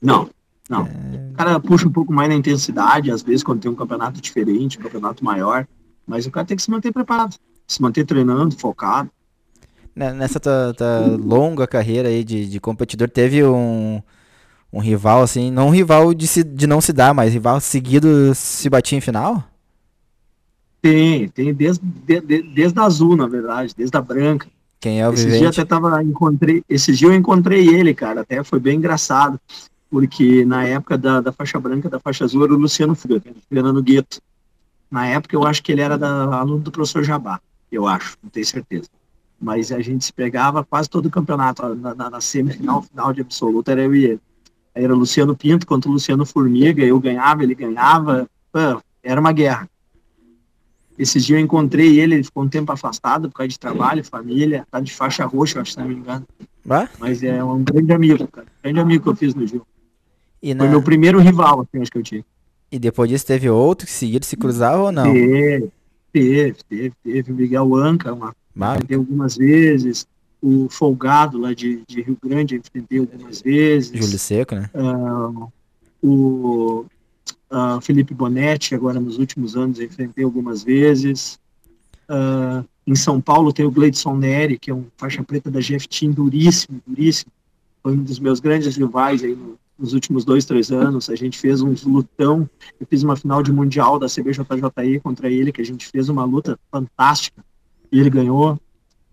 Não, não. O cara puxa um pouco mais na intensidade, às vezes, quando tem um campeonato diferente, um campeonato maior. Mas o cara tem que se manter preparado. Se manter treinando, focado. Ne- Nessa tua, tua longa carreira aí de, de competidor, teve um, um rival, assim, não um rival de, se, de não se dar, mas rival seguido se batia em final? Tem, tem desde, de- de- desde a azul, na verdade, desde a branca. Quem é o dias vivente? até tava, encontrei, esses dias eu encontrei ele, cara, até foi bem engraçado, porque na época da, da faixa branca, da faixa azul, era o Luciano treinando no gueto. Na época eu acho que ele era da, aluno do professor Jabá, eu acho, não tenho certeza. Mas a gente se pegava quase todo o campeonato, na, na, na semifinal, final de absoluta, era eu e ele. Aí era o Luciano Pinto contra o Luciano Formiga, eu ganhava, ele ganhava, Pô, era uma guerra. Esses dias eu encontrei ele, ele ficou um tempo afastado por causa de trabalho, família, tá de faixa roxa, acho, se não me engano. Ah? Mas é um grande amigo, cara. Grande amigo que eu fiz no Gil. Na- Foi meu primeiro rival, assim, acho que eu tive. e depois disso teve outro que seguido se cruzava ou não? Teve, teve, teve, teve. O Miguel Anca, uma, Ah, enfrentei algumas vezes. O Folgado, lá de, de Rio Grande, enfrentei algumas vezes. Júlio Seco, né? Ah, o ah, Felipe Bonetti, agora nos últimos anos, enfrentei algumas vezes. Ah, em São Paulo tem o Gleidson Neri, que é um faixa preta da GF Team, duríssimo, duríssimo. Foi um dos meus grandes rivais aí no- nos últimos dois, três anos. A gente fez um lutão. Eu fiz uma final de mundial da CBJJI contra ele, que a gente fez uma luta fantástica. E ele ganhou.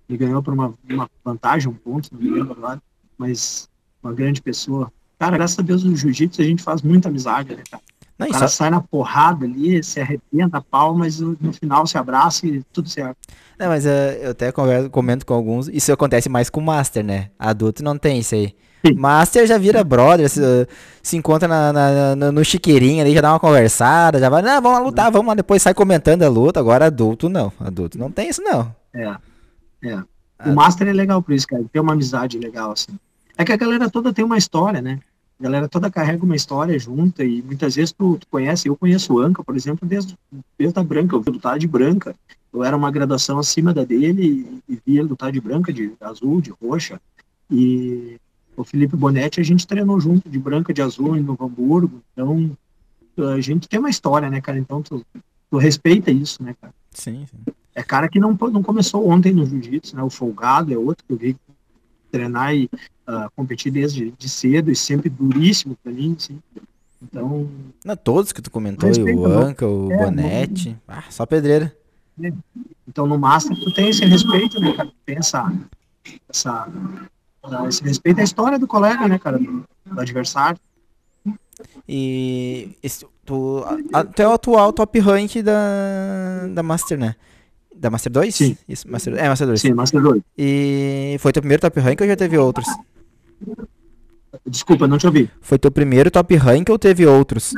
Ele ganhou por uma, uma vantagem, um ponto, não me lembro agora. Mas uma grande pessoa. Cara, graças a Deus no jiu-jitsu a gente faz muita amizade, né, cara? Não, O cara só- sai na porrada ali, se arrebenta a pau, mas no no final se abraça e tudo certo. Não, mas eh, eu até converso, comento com alguns. Isso acontece mais com o Master, né? Adulto não tem isso aí. Sim. Master já vira brother, se, se encontra na, na- na- no chiqueirinho ali, já dá uma conversada, já vai, não, vamos lá lutar, vamos lá, depois sai comentando a luta. Agora adulto não. Adulto não tem isso, não. É. É. Ah. O Master é legal por isso, cara. Tem uma amizade legal, assim. É que a galera toda tem uma história, né? A galera toda carrega uma história junta e muitas vezes tu, tu conhece, eu conheço o Anca, por exemplo, desde, desde a branca, eu vi lutar de branca. Eu era uma graduação acima da dele e, e vi ele lutar de branca, de azul, de roxa. E o Felipe Bonetti a gente treinou junto, de branca, de azul, em Novo Hamburgo. Então, a gente tem uma história, né, cara? Então, tu, tu respeita isso, né, cara? Sim, sim. É cara que não, não começou ontem no jiu-jitsu, né? O Folgado é outro que eu vi treinar e ah, competir desde de cedo e sempre duríssimo pra mim, assim. Então, Não, todos que tu comentou, aí, Respeita, o não. Anca, o É, Bonete. Ah, só pedreira. então no Master tu tem esse respeito, né, cara? Tem essa, essa, ah, esse respeito à história do colega, né, cara? Do, do adversário. E esse, tu, a- até o atual top rank da, da Master, né? Da Master 2? Sim. Isso, Master, é, Master 2. Sim, Master 2. E foi teu primeiro top rank ou já teve outros? Desculpa, não te ouvi. Foi teu primeiro top rank ou teve outros?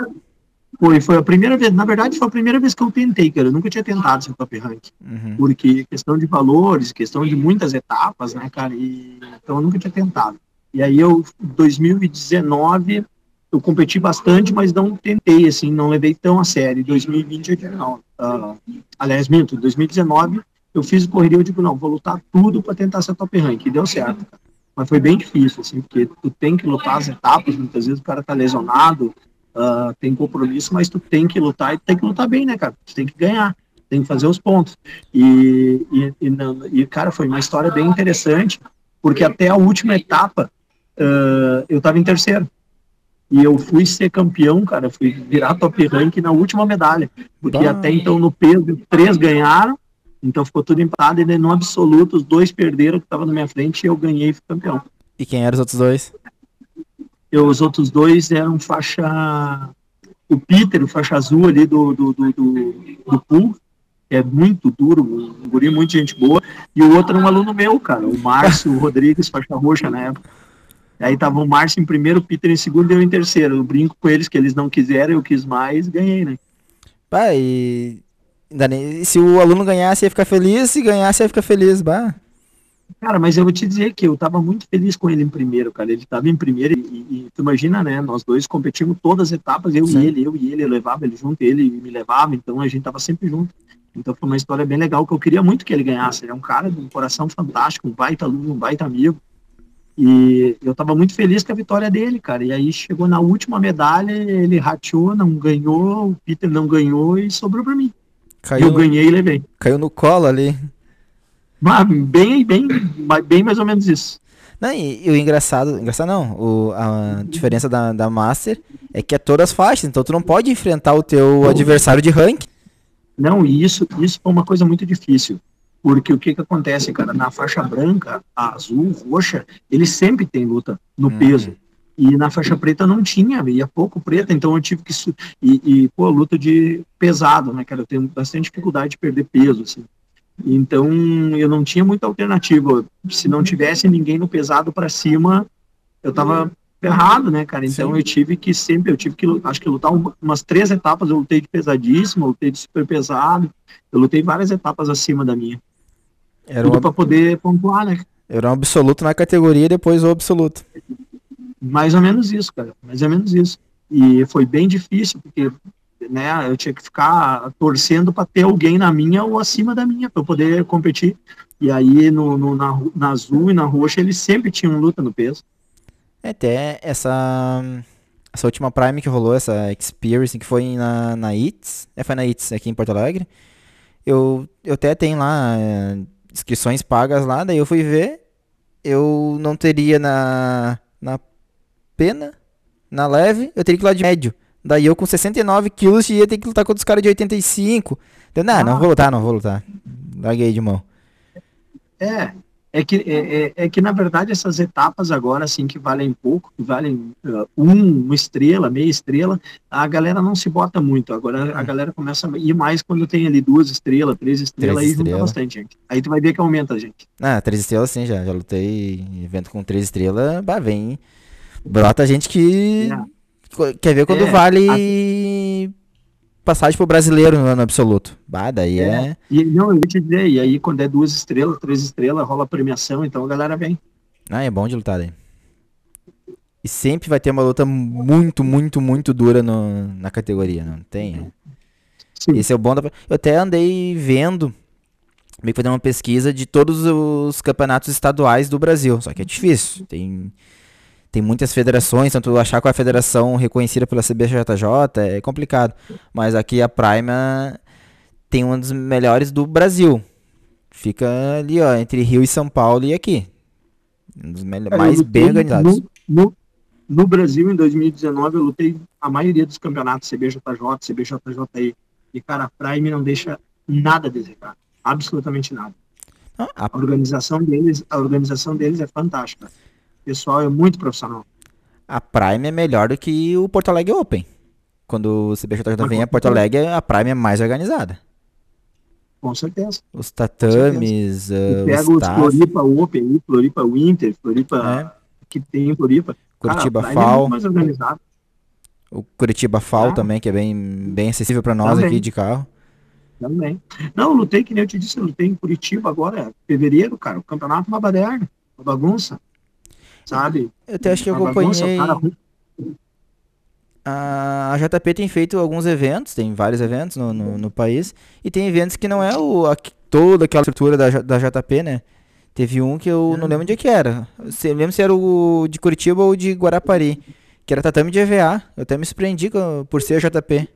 Foi, foi a primeira vez, na verdade foi a primeira vez que eu tentei, cara. Eu nunca tinha tentado ser top rank. Uhum. porque questão de valores, questão de muitas etapas, né, cara? E, então eu nunca tinha tentado. E aí eu, 2019, eu competi bastante, mas não tentei, assim, não levei tão a sério. Em 2020 eu digo, não. ah, aliás, minto, em 2019 eu fiz correria, eu digo, não, vou lutar tudo para tentar ser top rank. E deu certo, cara. Mas foi bem difícil, assim, porque tu tem que lutar as etapas, muitas vezes o cara tá lesionado, ah, tem compromisso, mas tu tem que lutar e tem que lutar bem, né, cara? Tu tem que ganhar, tem que fazer os pontos. E, e, e, não- e, cara, foi uma história bem interessante, porque até a última etapa ah, eu tava em terceiro. E eu fui ser campeão, cara, fui virar top rank na última medalha. Porque Bah. até então no peso, três ganharam, então ficou tudo empatado, e daí no absoluto, os dois perderam que estavam na minha frente e eu ganhei e fui campeão. E quem eram os outros dois? Eu, os outros dois eram faixa. O Peter, o faixa azul ali do, do, do, do, do pool, é muito duro, um guri, muita gente boa. E o outro era um aluno meu, cara, o Márcio Rodrigues, faixa roxa na época. Aí tava o Márcio em primeiro, o Peter em segundo e eu em terceiro. Eu brinco com eles que eles não quiseram, eu quis mais, ganhei, né? Bah, e... Se o aluno ganhasse, ia ficar feliz, se ganhasse, ia ficar feliz, bah. Cara, mas eu vou te dizer que eu tava muito feliz com ele em primeiro, cara. Ele tava em primeiro e, e tu imagina, né? Nós dois competimos todas as etapas, eu Sim. e ele, eu e ele, eu levava ele junto, ele me levava, então a gente tava sempre junto. Então foi uma história bem legal que eu queria muito que ele ganhasse. Ele é um cara de um coração fantástico, um baita aluno, um baita amigo. E eu tava muito feliz com a vitória dele, cara. E aí chegou na última medalha, ele rateou, não ganhou, o Peter não ganhou e sobrou para mim. Caiu, eu ganhei e levei. Caiu no colo ali. Mas bem, bem, bem mais ou menos isso. Não, e, e, o engraçado, engraçado não, o, a diferença da, da Master é que é todas as faixas, então tu não pode enfrentar o teu adversário de ranking. Não, e isso, isso foi uma coisa muito difícil. Porque o que que acontece, cara? Na faixa branca, azul, roxa, ele sempre tem luta no hum. peso. E na faixa preta não tinha, ia pouco preta, então eu tive que. E, e pô, luta de pesado, né, cara? Eu tenho bastante dificuldade de perder peso, assim. Então eu não tinha muita alternativa. Se não tivesse ninguém no pesado para cima, eu tava ferrado, né, cara? Então Sim. eu tive que sempre, eu tive que, acho que lutar umas três etapas, eu lutei de pesadíssimo, eu lutei de super pesado, eu lutei várias etapas acima da minha. Era Tudo um... para poder pontuar, né? Era um absoluto na categoria e depois o absoluto. Mais ou menos isso, cara, mais ou menos isso. E foi bem difícil, porque né, eu tinha que ficar torcendo para ter alguém na minha ou acima da minha, para eu poder competir. E aí no, no na, na azul e na roxa eles sempre tinham luta no peso. É, até essa essa última Prime que rolou, essa Experience que foi na, na ITS, é, foi na ITS aqui em Porto Alegre. Eu, eu até tenho lá é, inscrições pagas lá, daí eu fui ver, eu não teria na, na pena, na leve, eu teria que ir lá de médio. Daí eu com 69 quilos ia ter que lutar contra os caras de 85. Então, não, ah. não vou lutar, não vou lutar. Larguei de mão. É, é que, é, é, é, que, na verdade, essas etapas agora, assim, que valem pouco, que valem uh, um, uma estrela, meia estrela, a galera não se bota muito. Agora a galera começa a ir mais quando tem ali duas estrelas, três estrelas, três aí estrela. junta bastante gente. Aí tu vai ver que aumenta, gente. Ah, três estrelas sim, já. Já lutei evento com três estrelas, bah, vem. Brota gente que. É. Quer ver quando é, vale. A passagem pro brasileiro no ano absoluto. Bah, daí é. é... E, não, eu te dizer, e aí quando é duas estrelas, três estrelas, rola premiação, então a galera vem. Ah, é bom de lutar daí. E sempre vai ter uma luta muito, muito, muito dura no, na categoria, não tem? Sim. Esse é o bom da... Eu até andei vendo, meio que fazendo uma pesquisa de todos os campeonatos estaduais do Brasil, só que é difícil. Tem tem muitas federações, tanto achar qual é a federação reconhecida pela CBJJ é complicado. Mas aqui a Prime tem um dos melhores do Brasil. Fica ali, ó, entre Rio e São Paulo e aqui. Um dos é, mais bem organizados. No, no, no, Brasil, em 2019, eu lutei a maioria dos campeonatos CBJJ, CBJJI. E, cara, a Prime não deixa nada a desejar. Absolutamente nada. Ah, a... a organização deles, a organização deles é fantástica pessoal é muito profissional. A Prime é melhor do que o Porto Alegre Open. Quando o CBJJ vem a Porto Alegre, a Prime é mais organizada. Com certeza. Os tatames, uh, pega os, os Floripa Open, Floripa Winter, Floripa é. que tem Floripa. Curitiba Cara, Fall. É mais organizado. O Curitiba Fall ah. também, que é bem, bem acessível para nós também. aqui de carro. Também. Não, lutei, que nem eu te disse, eu lutei em Curitiba agora, fevereiro, cara. O campeonato é uma baderna, uma bagunça sabe? Eu até acho que eu acompanhei. A JP tem feito alguns eventos, tem vários eventos no, no, no país, e tem eventos que não é o, a, toda aquela estrutura da, da JP, né? Teve um que eu é. não lembro onde é que era. Eu lembro se era o de Curitiba ou de Guarapari, que era tatame de EVA. Eu até me surpreendi por ser a JP.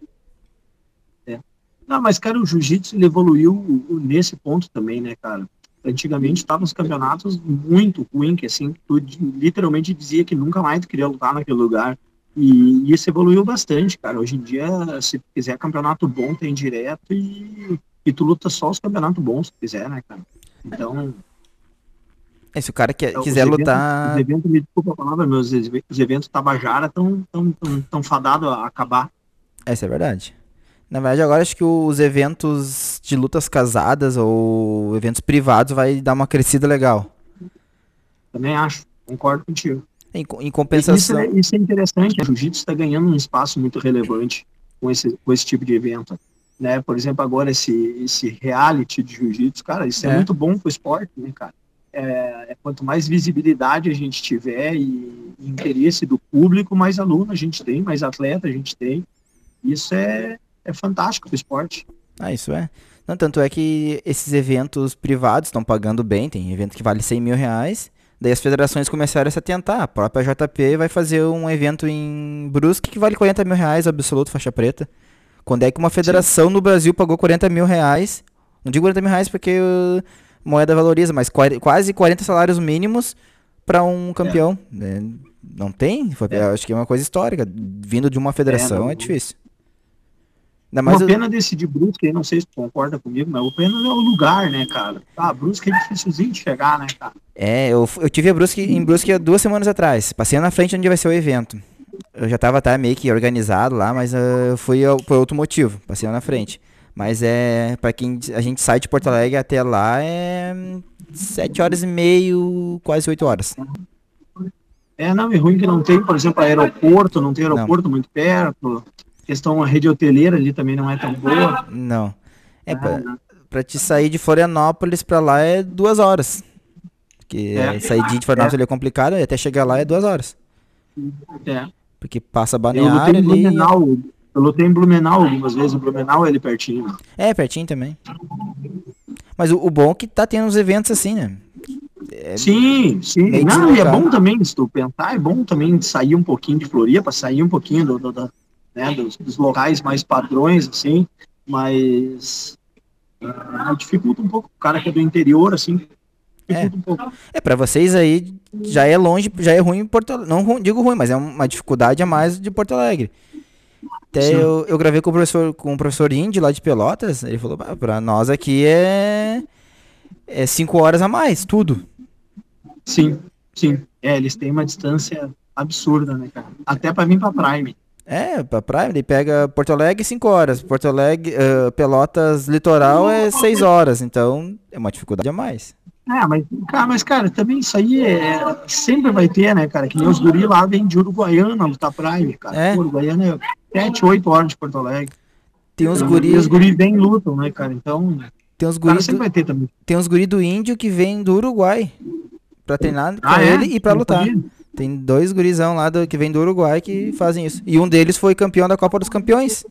É. Não, mas, cara, o jiu-jitsu evoluiu nesse ponto também, né, cara? Antigamente estavam os campeonatos muito ruins, que assim, tu literalmente dizia que nunca mais tu queria lutar naquele lugar. E, e isso evoluiu bastante, cara. Hoje em dia, se quiser campeonato bom, tem direto e, e tu luta só os campeonatos bons, se quiser, né, cara? Então. É, se o cara quer, quiser eventos, lutar. Os eventos, me desculpa a palavra, meus os eventos Tabajara estão tão, tão, tão fadados a acabar. Essa é verdade. Na verdade, agora acho que os eventos de lutas casadas ou eventos privados vai dar uma crescida legal. Também acho, concordo contigo. Em, em compensação. Isso é, isso é interessante. O jiu-jitsu está ganhando um espaço muito relevante com esse, com esse tipo de evento. Né? Por exemplo, agora esse, esse reality de jiu-jitsu, cara, isso é. é muito bom para o esporte, né, cara? É, é, quanto mais visibilidade a gente tiver e, e interesse do público, mais aluno a gente tem, mais atleta a gente tem. Isso é, é fantástico para o esporte. Ah, isso é. Não, tanto é que esses eventos privados estão pagando bem, tem evento que vale 100 mil reais, daí as federações começaram a se atentar, a própria JP vai fazer um evento em Brusque que vale 40 mil reais, absoluto, faixa preta. Quando é que uma federação Sim. no Brasil pagou 40 mil reais, não digo 40 mil reais porque uh, moeda valoriza, mas quase 40 salários mínimos para um campeão. É. É, não tem? É. Acho que é uma coisa histórica. Vindo de uma federação é, é difícil. Uma pena desse de Brusque, não sei se tu concorda comigo, mas o pena é o lugar, né, cara? Ah, Brusque é dificilzinho de chegar, né, cara? É, eu, eu tive a Brusque, em Brusque duas semanas atrás. Passei na frente onde vai ser o evento. Eu já tava tá, meio que organizado lá, mas uh, fui por outro motivo. Passei na frente. Mas é, para quem a gente sai de Porto Alegre até lá é sete horas e meio, quase oito horas. É, não, é ruim que não tem, por exemplo, aeroporto, não tem aeroporto não. muito perto questão a rede hoteleira ali também não é tão boa. Não. É, ah, pra, te sair de Florianópolis pra lá é duas horas. Porque é. sair de Florianópolis é. é complicado, e até chegar lá é duas horas. É. Porque passa balneário ali. Blumenau, eu lutei em Blumenau algumas vezes, o Blumenau é ali pertinho. É, pertinho também. Mas o, o bom é que tá tendo uns eventos assim, né? É sim, sim. Não, e é bom também, se tu pensar, é bom também sair um pouquinho de Floripa, sair um pouquinho do, do, do né, dos, dos locais mais padrões, assim, mas uh, dificulta um pouco. O cara que é do interior, assim, é. Um é, pra vocês aí já é longe, já é ruim em Porto Alegre. Não digo ruim, mas é uma dificuldade a mais de Porto Alegre. Até eu, eu gravei com o professor, com o professor Indy lá de Pelotas, ele falou, ah, pra nós aqui é. É cinco horas a mais, tudo. Sim, sim. É, eles têm uma distância absurda, né, cara? Até pra vir pra Prime. É, pra praia, ele pega Porto Alegre 5 horas, Porto Alegre, uh, Pelotas Litoral é 6 horas, então é uma dificuldade a mais. É, mas, cara, mas, cara, também isso aí é, sempre vai ter, né, cara? Que nem os guri lá vêm de Uruguaiana lutar Prime, cara. É. Uruguaiana é 7, 8 horas de Porto Alegre. Tem uns guri... E os guri vêm lutam, né, cara? Então, tem uns guri do... vai ter também. Tem uns guri do Índio que vêm do Uruguai pra treinar ah, com é? ele e pra lutar. Sabia? Tem dois gurizão lá do, que vem do Uruguai que fazem isso. E um deles foi campeão da Copa dos Campeões.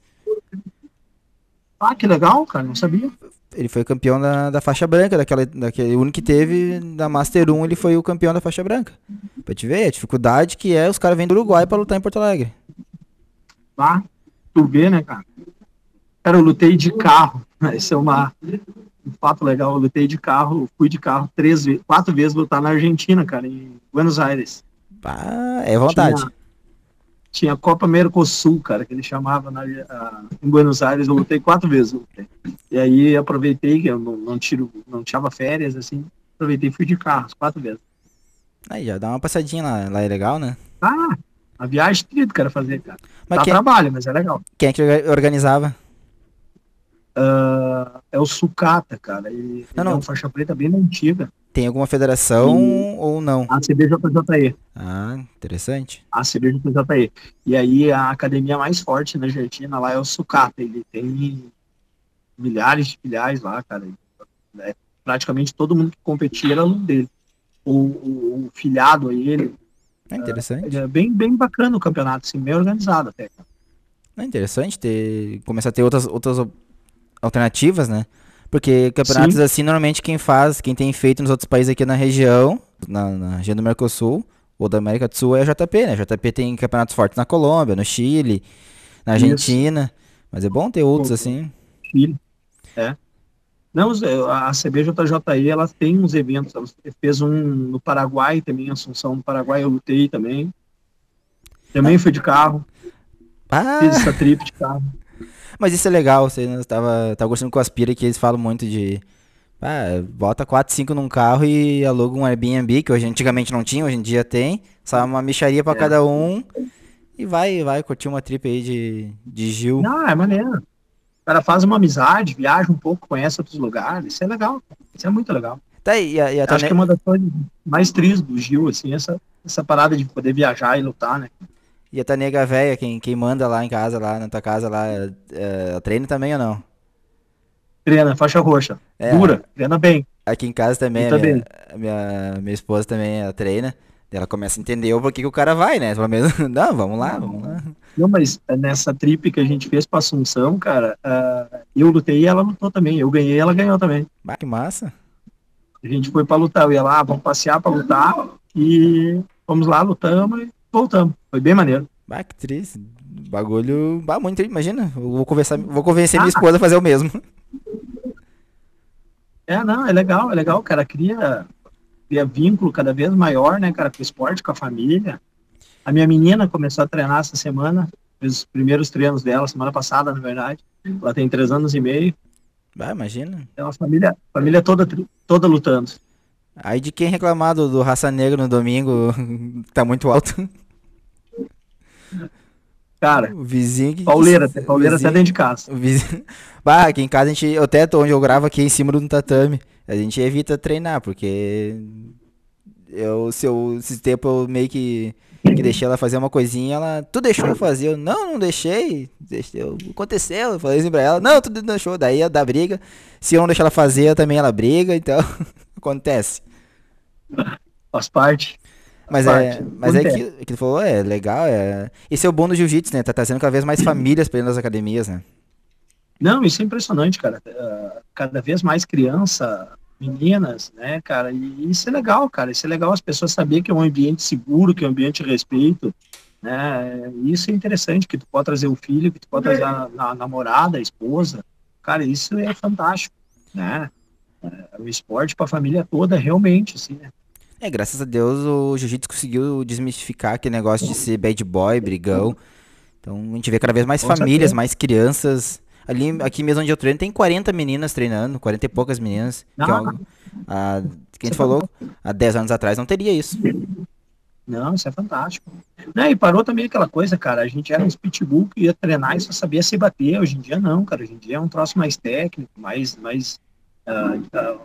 Ah, que legal, cara, não sabia. Ele foi campeão da, da faixa branca, daquela, daquele único que teve da Master 1, ele foi o campeão da faixa branca. Pra te ver, a dificuldade que é os caras vêm do Uruguai pra lutar em Porto Alegre. Ah, tu vê, né, cara? Cara, eu lutei de carro. Esse é uma, um fato legal. Eu lutei de carro, fui de carro três, quatro vezes lutar na Argentina, cara, em Buenos Aires. Ah, é vontade. Tinha, tinha Copa Mercosul, cara, que ele chamava na, em Buenos Aires. Eu lutei quatro vezes. Lutei. E aí aproveitei que eu não, não tiro, não tirava férias, assim. Aproveitei e fui de carro, quatro vezes. Aí já dá uma passadinha lá, lá é legal, né? Ah, a viagem que quero fazer, cara. Mas Dá quem, trabalho, mas é legal. Quem é que organizava? Uh, é o Sucata, cara. Ele, não, ele não. é uma faixa preta bem antiga. Tem alguma federação e... ou não? A CBJJE. Ah, interessante. A CBJJE. E aí a academia mais forte na Argentina lá é o Sucata. Ele tem milhares de filiais lá, cara. É, praticamente todo mundo que competia era aluno dele. O, o, o filiado a ele. É interessante. É, é bem, bem bacana o campeonato, assim, bem organizado até. É interessante ter, começar a ter outras, outras alternativas, né? Porque campeonatos Sim. assim, normalmente quem faz, quem tem feito nos outros países aqui na região, na, na região do Mercosul, ou da América do Sul, é a JP, né? A JP tem campeonatos fortes na Colômbia, no Chile, na Argentina. Isso. Mas é bom ter outros assim. Chile, é. Não, a CBJJI, ela tem uns eventos, ela fez um no Paraguai também, Assunção no Paraguai, eu lutei também. Também ah. fui de carro. Ah. Fiz essa trip de carro. Mas isso é legal, você estava tava gostando com o Aspira que eles falam muito de. Ah, bota 4, 5 num carro e aluga um Airbnb, que hoje antigamente não tinha, hoje em dia tem. Só uma micharia para é. cada um. E vai, vai curtir uma trip aí de, de Gil. Não, é maneiro. O cara faz uma amizade, viaja um pouco, conhece outros lugares. Isso é legal. Isso é muito legal. Tá e a, e a Acho tua que é ne- uma das coisas mais tristes do Gil, assim, essa, essa parada de poder viajar e lutar, né? E a tua nega velha, quem, quem manda lá em casa, lá na tua casa, lá, é, treina também ou não? Treina, faixa roxa. É. Dura, treina bem. Aqui em casa também, a minha, a minha, minha esposa também ela treina. Ela começa a entender o porquê que o cara vai, né? Pelo menos, não, vamos lá, vamos lá. Não, mas nessa trip que a gente fez pra Assunção, cara, ah, eu lutei e ela lutou também. Eu ganhei e ela ganhou também. Bah, que massa. A gente foi pra lutar, eu ia lá, vamos passear pra lutar e fomos lá, lutamos e voltamos. Foi bem maneiro. Bah, que triste. Bagulho. Bah, muito. Imagina. Eu vou conversar, vou convencer Ah. minha esposa a fazer o mesmo. É, não, é legal, é legal, cara. Cria, cria vínculo cada vez maior, né, cara, com o esporte, com a família. A minha menina começou a treinar essa semana, fez os primeiros treinos dela, semana passada, na verdade. Ela tem três anos e meio. Bah, imagina. Então a família, família toda, toda lutando. Aí de quem reclamar do, do Raça Negra no domingo tá muito alto. Cara, O vizinho que. pauleira, que- pauleira até vizinho- dentro de casa. O vizinho... Bah, aqui em casa a gente. Eu até tô onde eu gravo aqui em cima do tatame. A gente evita treinar, porque. Eu, se eu, esse tempo eu meio que, que deixei ela fazer uma coisinha, ela. Tu deixou eu fazer? Eu, não, não deixei. deixei eu- aconteceu. Eu falei assim pra ela, não, tu deixou. Daí dá briga. Se eu não deixar ela fazer, também ela briga, então. acontece. Faz parte. Mas Parte. é, mas é Acontece. que, que falou, é legal, é. Esse é o bom do jiu-jitsu, né? Tá trazendo cada vez mais famílias pra dentro das academias, né? Não, isso é impressionante, cara. Ah, Cada vez mais criança, meninas, né, cara? E isso é legal, cara. Isso é legal as pessoas saberem que é um ambiente seguro, que é um ambiente de respeito, né? Isso é interessante, que tu pode trazer o filho, que tu pode trazer a, a namorada, a esposa. Cara, isso é fantástico, né? É, O esporte para a família toda, realmente, assim, né? É, graças a Deus o jiu-jitsu conseguiu desmistificar aquele negócio de ser bad boy, brigão. Então a gente vê cada vez mais Com famílias, certeza. mais crianças. Ali, aqui mesmo onde eu treino, tem 40 meninas treinando, 40 e poucas meninas. Que, é Ah. algo- a, que a gente falou, há 10 anos atrás não teria isso. Não, isso é fantástico. Né, e parou também aquela coisa, cara. A gente era uns pitbull que ia treinar e só sabia se bater. Hoje em dia não, cara. Hoje em dia é um troço mais técnico, mais. mais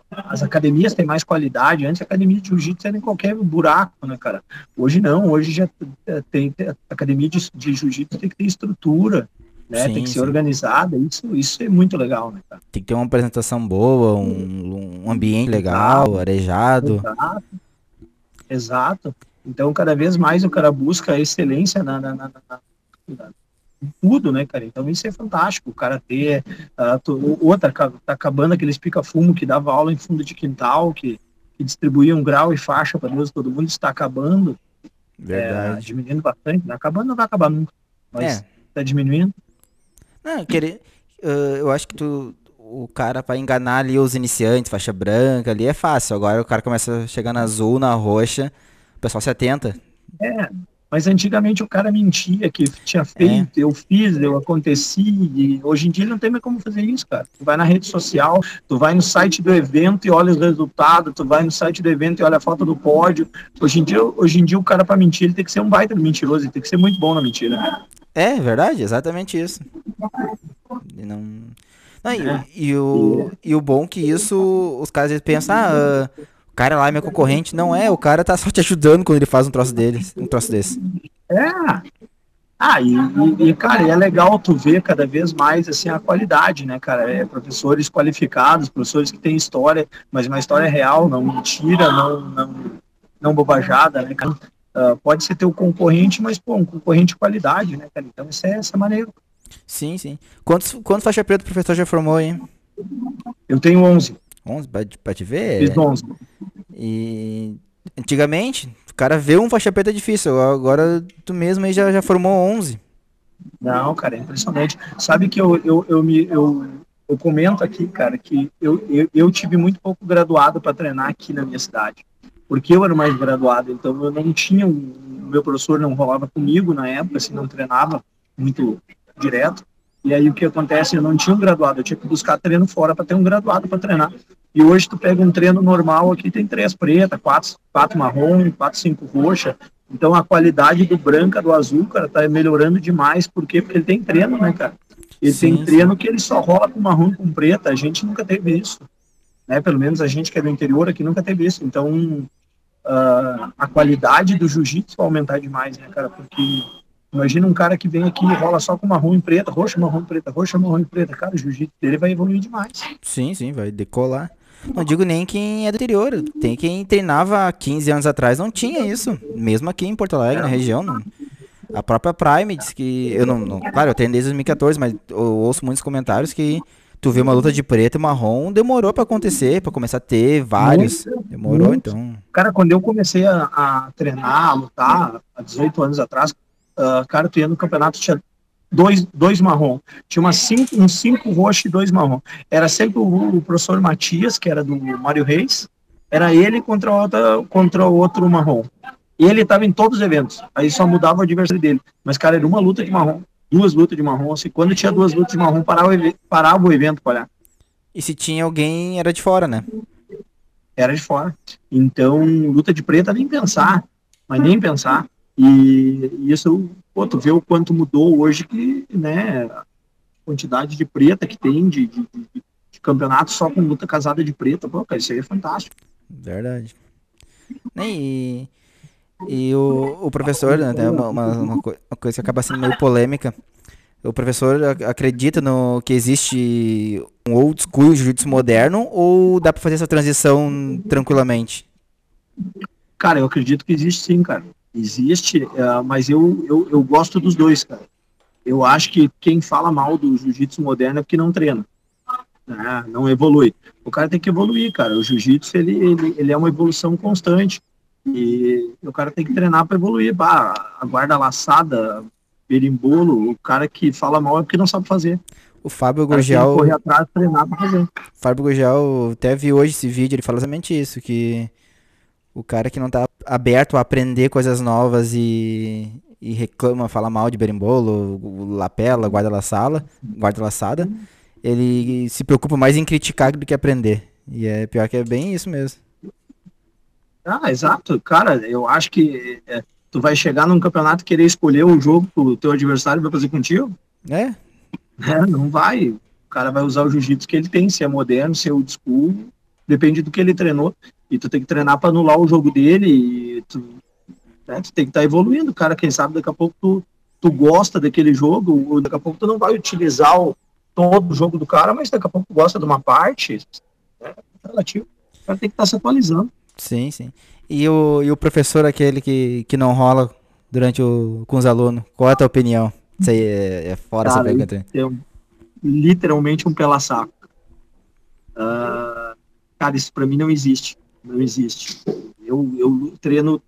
as academias têm mais qualidade. Antes a academia de jiu-jitsu era em qualquer buraco, né, cara? Hoje não. Hoje já eh, tem. A academia de, de jiu-jitsu tem que ter estrutura, né? Sim, tem que ser sim. organizada. Isso, isso é muito legal, né, cara? Tem que ter uma apresentação boa, um, um ambiente legal, arejado. Exato. Exato. Então, cada vez mais o cara busca a excelência na, na, na- na- tudo, né, cara? Então, isso é fantástico. O cara ter. ah, tu- outra, ca- tá acabando aqueles pica-fumo que dava aula em fundo de quintal, que, que distribuía um grau e faixa para Deus, todo mundo está acabando, é, Verdade. diminuindo bastante. Né? Acabando não vai acabar nunca, mas É. está diminuindo. Não, querer, ah, eu acho que tu, o cara pra enganar ali os iniciantes, faixa branca ali é fácil. Agora o cara começa a chegar na azul, na roxa, o pessoal se atenta. Mas antigamente o cara mentia que tinha feito, eu fiz, eu aconteci, e hoje em dia não tem mais como fazer isso, cara. Tu vai na rede social, tu vai no site do evento e olha os resultados, tu vai no site do evento e olha a foto do pódio. Hoje em dia, hoje em dia o cara para mentir, ele tem que ser um baita mentiroso, ele tem que ser muito bom na mentira. É, verdade, exatamente isso. E não... Não, e, É. e o, e o bom que isso, os caras eles pensam, ah, ah, o cara lá é meu concorrente. Não é, o cara tá só te ajudando quando ele faz um troço deles, um troço desse. É. Ah, e, e, cara, é legal tu ver cada vez mais assim a qualidade, né, cara? É, professores qualificados, professores que têm história, mas uma história real, não mentira, não, não, não bobajada, né, cara? Ah, pode ser teu concorrente, mas, pô, um concorrente de qualidade, né, cara? Então, isso é, isso é maneiro. Sim, sim. Quantos, quantos faixa preta o professor já formou, hein? Eu tenho 11, 11, pra, te ver? fiz 11. E antigamente, o cara vê um faixa preta é difícil. Agora tu mesmo aí já, já formou 11. Não, cara, é impressionante. Sabe que eu, eu, eu, me, eu, eu comento aqui, cara, que eu, eu, eu tive muito pouco graduado para treinar aqui na minha cidade. Porque eu era mais graduado, então eu não tinha, o meu professor não rolava comigo na época, assim, não treinava muito direto. E aí o que acontece, eu não tinha um graduado, eu tinha que buscar treino fora para ter um graduado para treinar. E hoje tu pega um treino normal aqui, tem três preta, quatro, quatro marrom, quatro, cinco roxa. Então a qualidade do branca, do azul, cara, tá melhorando demais. Por quê? Porque ele tem treino, né, cara? Ele Sim, tem treino que ele só rola com marrom e com preta. A gente nunca teve isso. né? Pelo menos a gente que é do interior aqui nunca teve isso. Então, uh, a qualidade do jiu-jitsu vai aumentar demais, né, cara? Porque imagina um cara que vem aqui e rola só com marrom e preta, roxa, marrom e preta, roxa, marrom e preta. Cara, o jiu-jitsu dele vai evoluir demais. Sim, sim, vai decolar. Não digo nem quem é do interior. Tem quem treinava 15 anos atrás, não tinha isso. Mesmo aqui em Porto Alegre, na região. Não. A própria Prime disse que. Eu não, não, Claro, eu treino desde 2014, mas eu ouço muitos comentários que tu vê uma luta de preto e marrom, demorou para acontecer, para começar a ter vários. Muito, demorou, muito. então. Cara, quando eu comecei a, a, treinar, a lutar, há 18 anos atrás, uh, cara, tu ia no campeonato, tinha dois, dois marrom. Tinha umas cinco, uns cinco roxos e dois marrom. Era sempre o, o professor Matias, que era do Mário Reis, era ele contra, outra, contra o outro marrom. E ele estava em todos os eventos. Aí só mudava o adversário dele. Mas, cara, era uma luta de marrom duas lutas de marrom. Assim, quando tinha duas lutas de marrom, parava, parava o evento para olhar. E se tinha alguém, era de fora, né? Era de fora. Então, luta de preta, nem pensar. Mas nem pensar. E, e isso, pô, tu vê o quanto mudou hoje que, né, a quantidade de preta que tem, de, de, de, campeonato só com luta casada de preta, pô, cara, isso aí é fantástico. Verdade. E, e o, o professor, né, uma, uma, uma, coisa que acaba sendo meio polêmica, o professor acredita no que existe um old school jiu-jitsu moderno ou dá para fazer essa transição tranquilamente? Cara, eu acredito que existe sim, cara. Existe, uh, mas eu, eu, eu gosto dos dois, cara. Eu acho que quem fala mal do jiu-jitsu moderno é porque não treina. Né? Não evolui. O cara tem que evoluir, cara. O jiu-jitsu ele, ele, ele é uma evolução constante. E o cara tem que treinar para evoluir. Bah, a guarda laçada, berimbolo, o cara que fala mal é porque não sabe fazer. O Fábio Gurgel. correr atrás, treinar pra fazer. Fábio Gurgel até vi hoje esse vídeo, ele fala exatamente isso, que o cara que não tá aberto a aprender coisas novas e, e reclama, fala mal de berimbolo, lapela, guarda-laçada, guarda-laçada, ele se preocupa mais em criticar do que aprender. E é pior que é bem isso mesmo. Ah, exato. Cara, eu acho que é, tu vai chegar num campeonato e querer escolher um jogo que o teu adversário vai fazer contigo. É? é não vai. O cara vai usar o jiu-jitsu que ele tem, se é moderno, se é old school, depende do que ele treinou. E tu tem que treinar para anular o jogo dele e tu, né, tu tem que estar tá evoluindo. Cara, quem sabe daqui a pouco tu, tu gosta daquele jogo, daqui a pouco tu não vai utilizar o, todo o jogo do cara, mas daqui a pouco tu gosta de uma parte. É relativo. O cara tem que estar tá se atualizando. Sim, sim. E o, e o professor aquele que, que não rola durante o, com os alunos, qual é a tua opinião? Isso aí é, é fora Cara, essa pergunta. Um, literalmente um pela saco. Uh, cara, isso pra mim não existe. Não existe. Eu, eu treino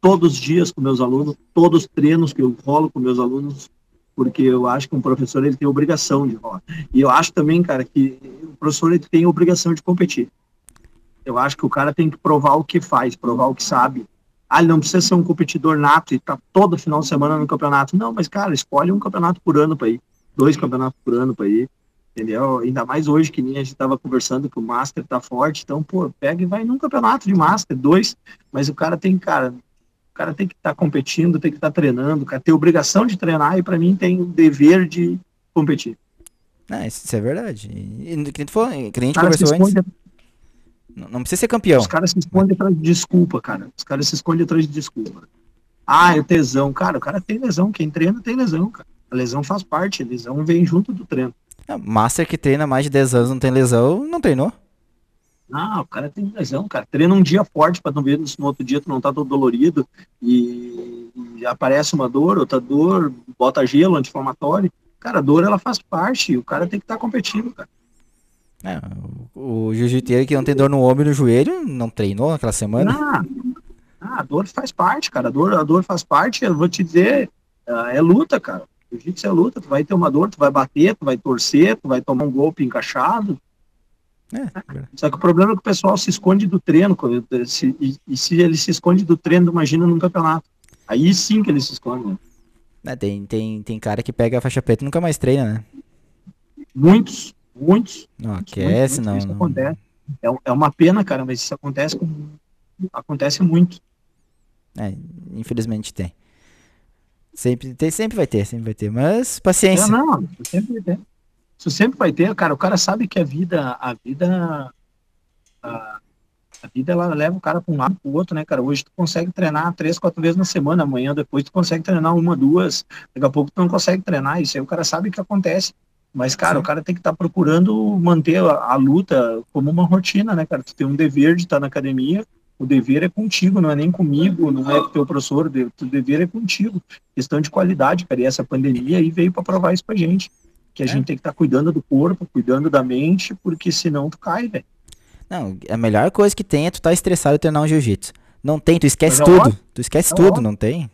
todos os dias com meus alunos, todos os treinos que eu rolo com meus alunos, porque eu acho que um professor ele tem obrigação de rolar. E eu acho também, cara, que o professor ele tem obrigação de competir. Eu acho que o cara tem que provar o que faz, provar o que sabe. Ah, ele não precisa ser um competidor nato e tá todo final de semana no campeonato. Não, mas, cara, escolhe um campeonato por ano para ir. Dois campeonatos por ano para ir. Entendeu? Ainda mais hoje que nem a gente tava conversando que o Master tá forte. Então, pô, pega e vai num campeonato de Master, dois. Mas o cara tem, cara, o cara tem que estar tá competindo, tem que estar tá treinando, o cara tem obrigação de treinar e para mim tem o dever de competir. Ah, isso é verdade. E, que, que a gente conversou antes. Não precisa ser campeão. Os caras se escondem atrás de desculpa, cara. Os caras se escondem atrás de desculpa. Ah, é tesão. Cara, o cara tem lesão. Quem treina tem lesão, cara. A lesão faz parte. A lesão vem junto do treino. Master que treina mais de 10 anos não tem lesão, não treinou. Não, o cara tem lesão, cara. Treina um dia forte para não ver se no outro dia tu não tá todo dolorido e, e aparece uma dor, outra dor, bota gelo, anti-inflamatório. Cara, a dor ela faz parte. O cara tem que estar tá competindo, cara. É, o, o jiu-jiteiro que não tem dor no ombro e no joelho, não treinou naquela semana? Ah, ah, a dor faz parte, cara. A dor, a dor faz parte, eu vou te dizer, é, é luta, cara. O jiu-jitsu é luta, tu vai ter uma dor, tu vai bater, tu vai torcer, tu vai tomar um golpe encaixado. É, Só que o problema é que o pessoal se esconde do treino, se, e, e, se ele se esconde do treino, imagina num campeonato. Aí sim que ele se esconde. Né? É, tem, tem, tem cara que pega a faixa preta e nunca mais treina, né? Muitos, Muitos. Não aquece, muitos, não. Isso não. acontece. É, é uma pena, cara, mas isso acontece com, acontece muito. É, infelizmente tem. Sempre, tem, sempre vai ter, sempre vai ter, mas paciência. É, não, sempre vai ter. Isso sempre vai ter, cara. O cara sabe que a vida, a vida, a, a vida ela leva o cara para um lado para o outro, né, cara? Hoje tu consegue treinar três, quatro vezes na semana, amanhã depois tu consegue treinar uma, duas, daqui a pouco tu não consegue treinar, isso aí o cara sabe o que acontece. Mas, cara, Sim. o cara tem que estar tá procurando manter a, a, luta como uma rotina, né, cara? Tu tem um dever de estar na academia, o dever é contigo, não é nem comigo, não é com teu professor, o dever é contigo. Questão de qualidade, cara. E essa pandemia aí veio para provar isso pra gente. Que a é. gente tem que estar tá cuidando do corpo, cuidando da mente, porque senão tu cai, velho. Não, a melhor coisa que tem é tu estar tá estressado e treinar um jiu-jitsu. Não tem, tu esquece é tudo. Óbvio. Tu esquece é tudo, óbvio. não tem?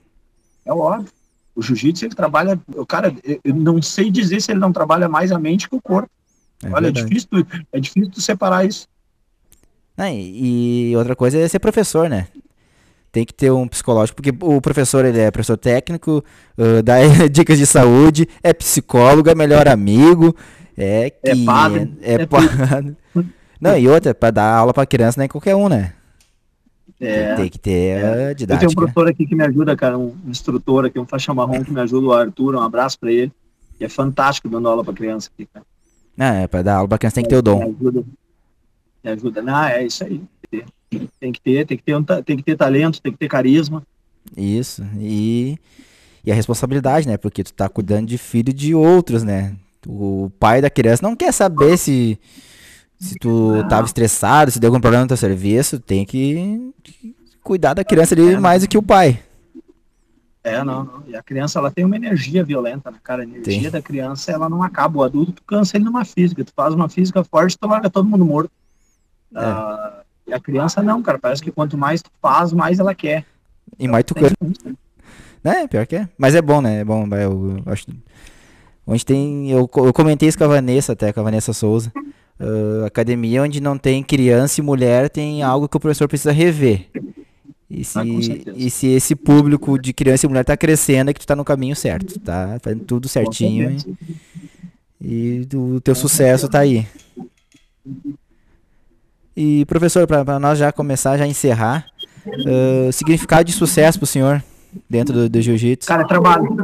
É óbvio. O jiu-jitsu, ele trabalha. O cara, eu não sei dizer se ele não trabalha mais a mente que o corpo. É Olha, é difícil, é difícil tu separar isso. Ah, e outra coisa é ser professor, né? Tem que ter um psicológico, porque o professor ele é professor técnico, uh, dá dicas de saúde, é psicólogo, é melhor amigo, é que é padre, é, é, é padre. Não, e outra, para dar aula para criança não é qualquer um, né? É, tem que ter é. didática. Eu tenho um professor aqui que me ajuda, cara, um instrutor aqui, um faixa marrom que me ajuda, o Arthur, um abraço para ele. E é fantástico dando aula para criança aqui, cara. Ah, é, para dar aula para criança tem que ter o dom. Me ajuda, me ajuda. Não, é isso aí. Tem que ter, tem que ter, um, tem que ter talento, tem que ter carisma. Isso. E, e a responsabilidade, né? Porque tu tá cuidando de filho de outros, né? O pai da criança não quer saber se se tu tava estressado, se deu algum problema no teu serviço, tem que cuidar da criança ali é, mais do que o pai. É, não, não. E a criança, ela tem uma energia violenta, né, cara? A energia tem. da criança, ela não acaba. O adulto, tu cansa ele numa física. Tu faz uma física forte, tu larga todo mundo morto. É. Ah, e a criança não, cara. Parece que quanto mais tu faz, mais ela quer. E mais tu quer. Né, pior que é. Mas é bom, né? É bom, eu, eu acho. Onde tem. Eu, eu comentei isso com a Vanessa até, com a Vanessa Souza. Uh, academia onde não tem criança e mulher tem algo que o professor precisa rever. E se, ah, e se esse público de criança e mulher está crescendo, é que tu está no caminho certo, tá fazendo tudo certinho e, e o teu sucesso está aí. E professor, para nós já começar, já encerrar, uh, significado de sucesso para o senhor dentro do, do jiu-jitsu? Cara, é trabalho.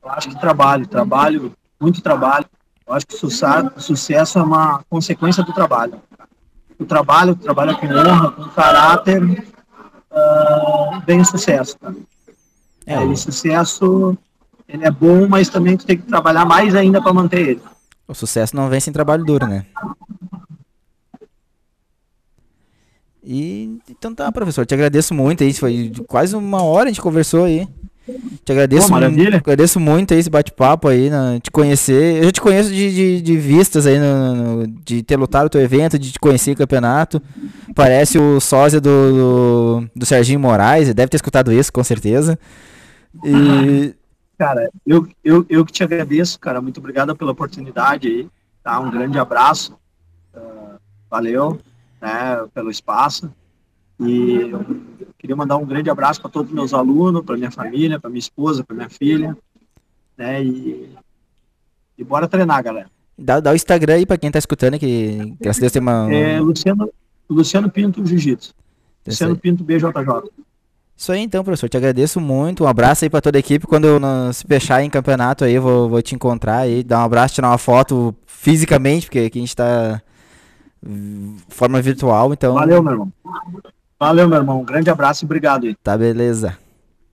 Eu acho que trabalho, trabalho, muito trabalho. Eu acho que o sucesso é uma consequência do trabalho. O trabalho, trabalha com honra, com caráter, uh, vem o sucesso. Cara. É. o sucesso ele é bom, mas também tu tem que trabalhar mais ainda para manter ele. O sucesso não vem sem trabalho duro, né? E então tá, professor, te agradeço muito aí, foi quase uma hora a gente conversou aí. Te agradeço, Pô, muito, agradeço muito aí esse bate-papo aí, te conhecer. Eu já te conheço de, de, de vistas aí, no, no, de ter lutado o teu evento, de te conhecer em campeonato. Parece o sósia do, do, do Serginho Moraes, deve ter escutado isso, com certeza. E... Cara, eu, eu, eu que te agradeço, cara. Muito obrigado pela oportunidade aí. Tá? Um grande abraço. Uh, valeu né, pelo espaço. E eu queria mandar um grande abraço para todos os meus alunos, para minha família, para minha esposa, para minha filha, né? E, e bora treinar, galera. Dá, dá o Instagram aí para quem tá escutando, que graças a Deus tem uma. É Luciano, Luciano Pinto Jiu-Jitsu. Luciano Pinto BJJ. Isso aí então, professor. Te agradeço muito. Um abraço aí para toda a equipe. Quando eu se fechar em campeonato aí, eu vou, vou te encontrar aí, dar um abraço, tirar uma foto fisicamente, porque aqui a gente tá forma virtual, então. Valeu, meu irmão. Valeu, meu irmão. Um grande abraço e obrigado aí. Tá, beleza.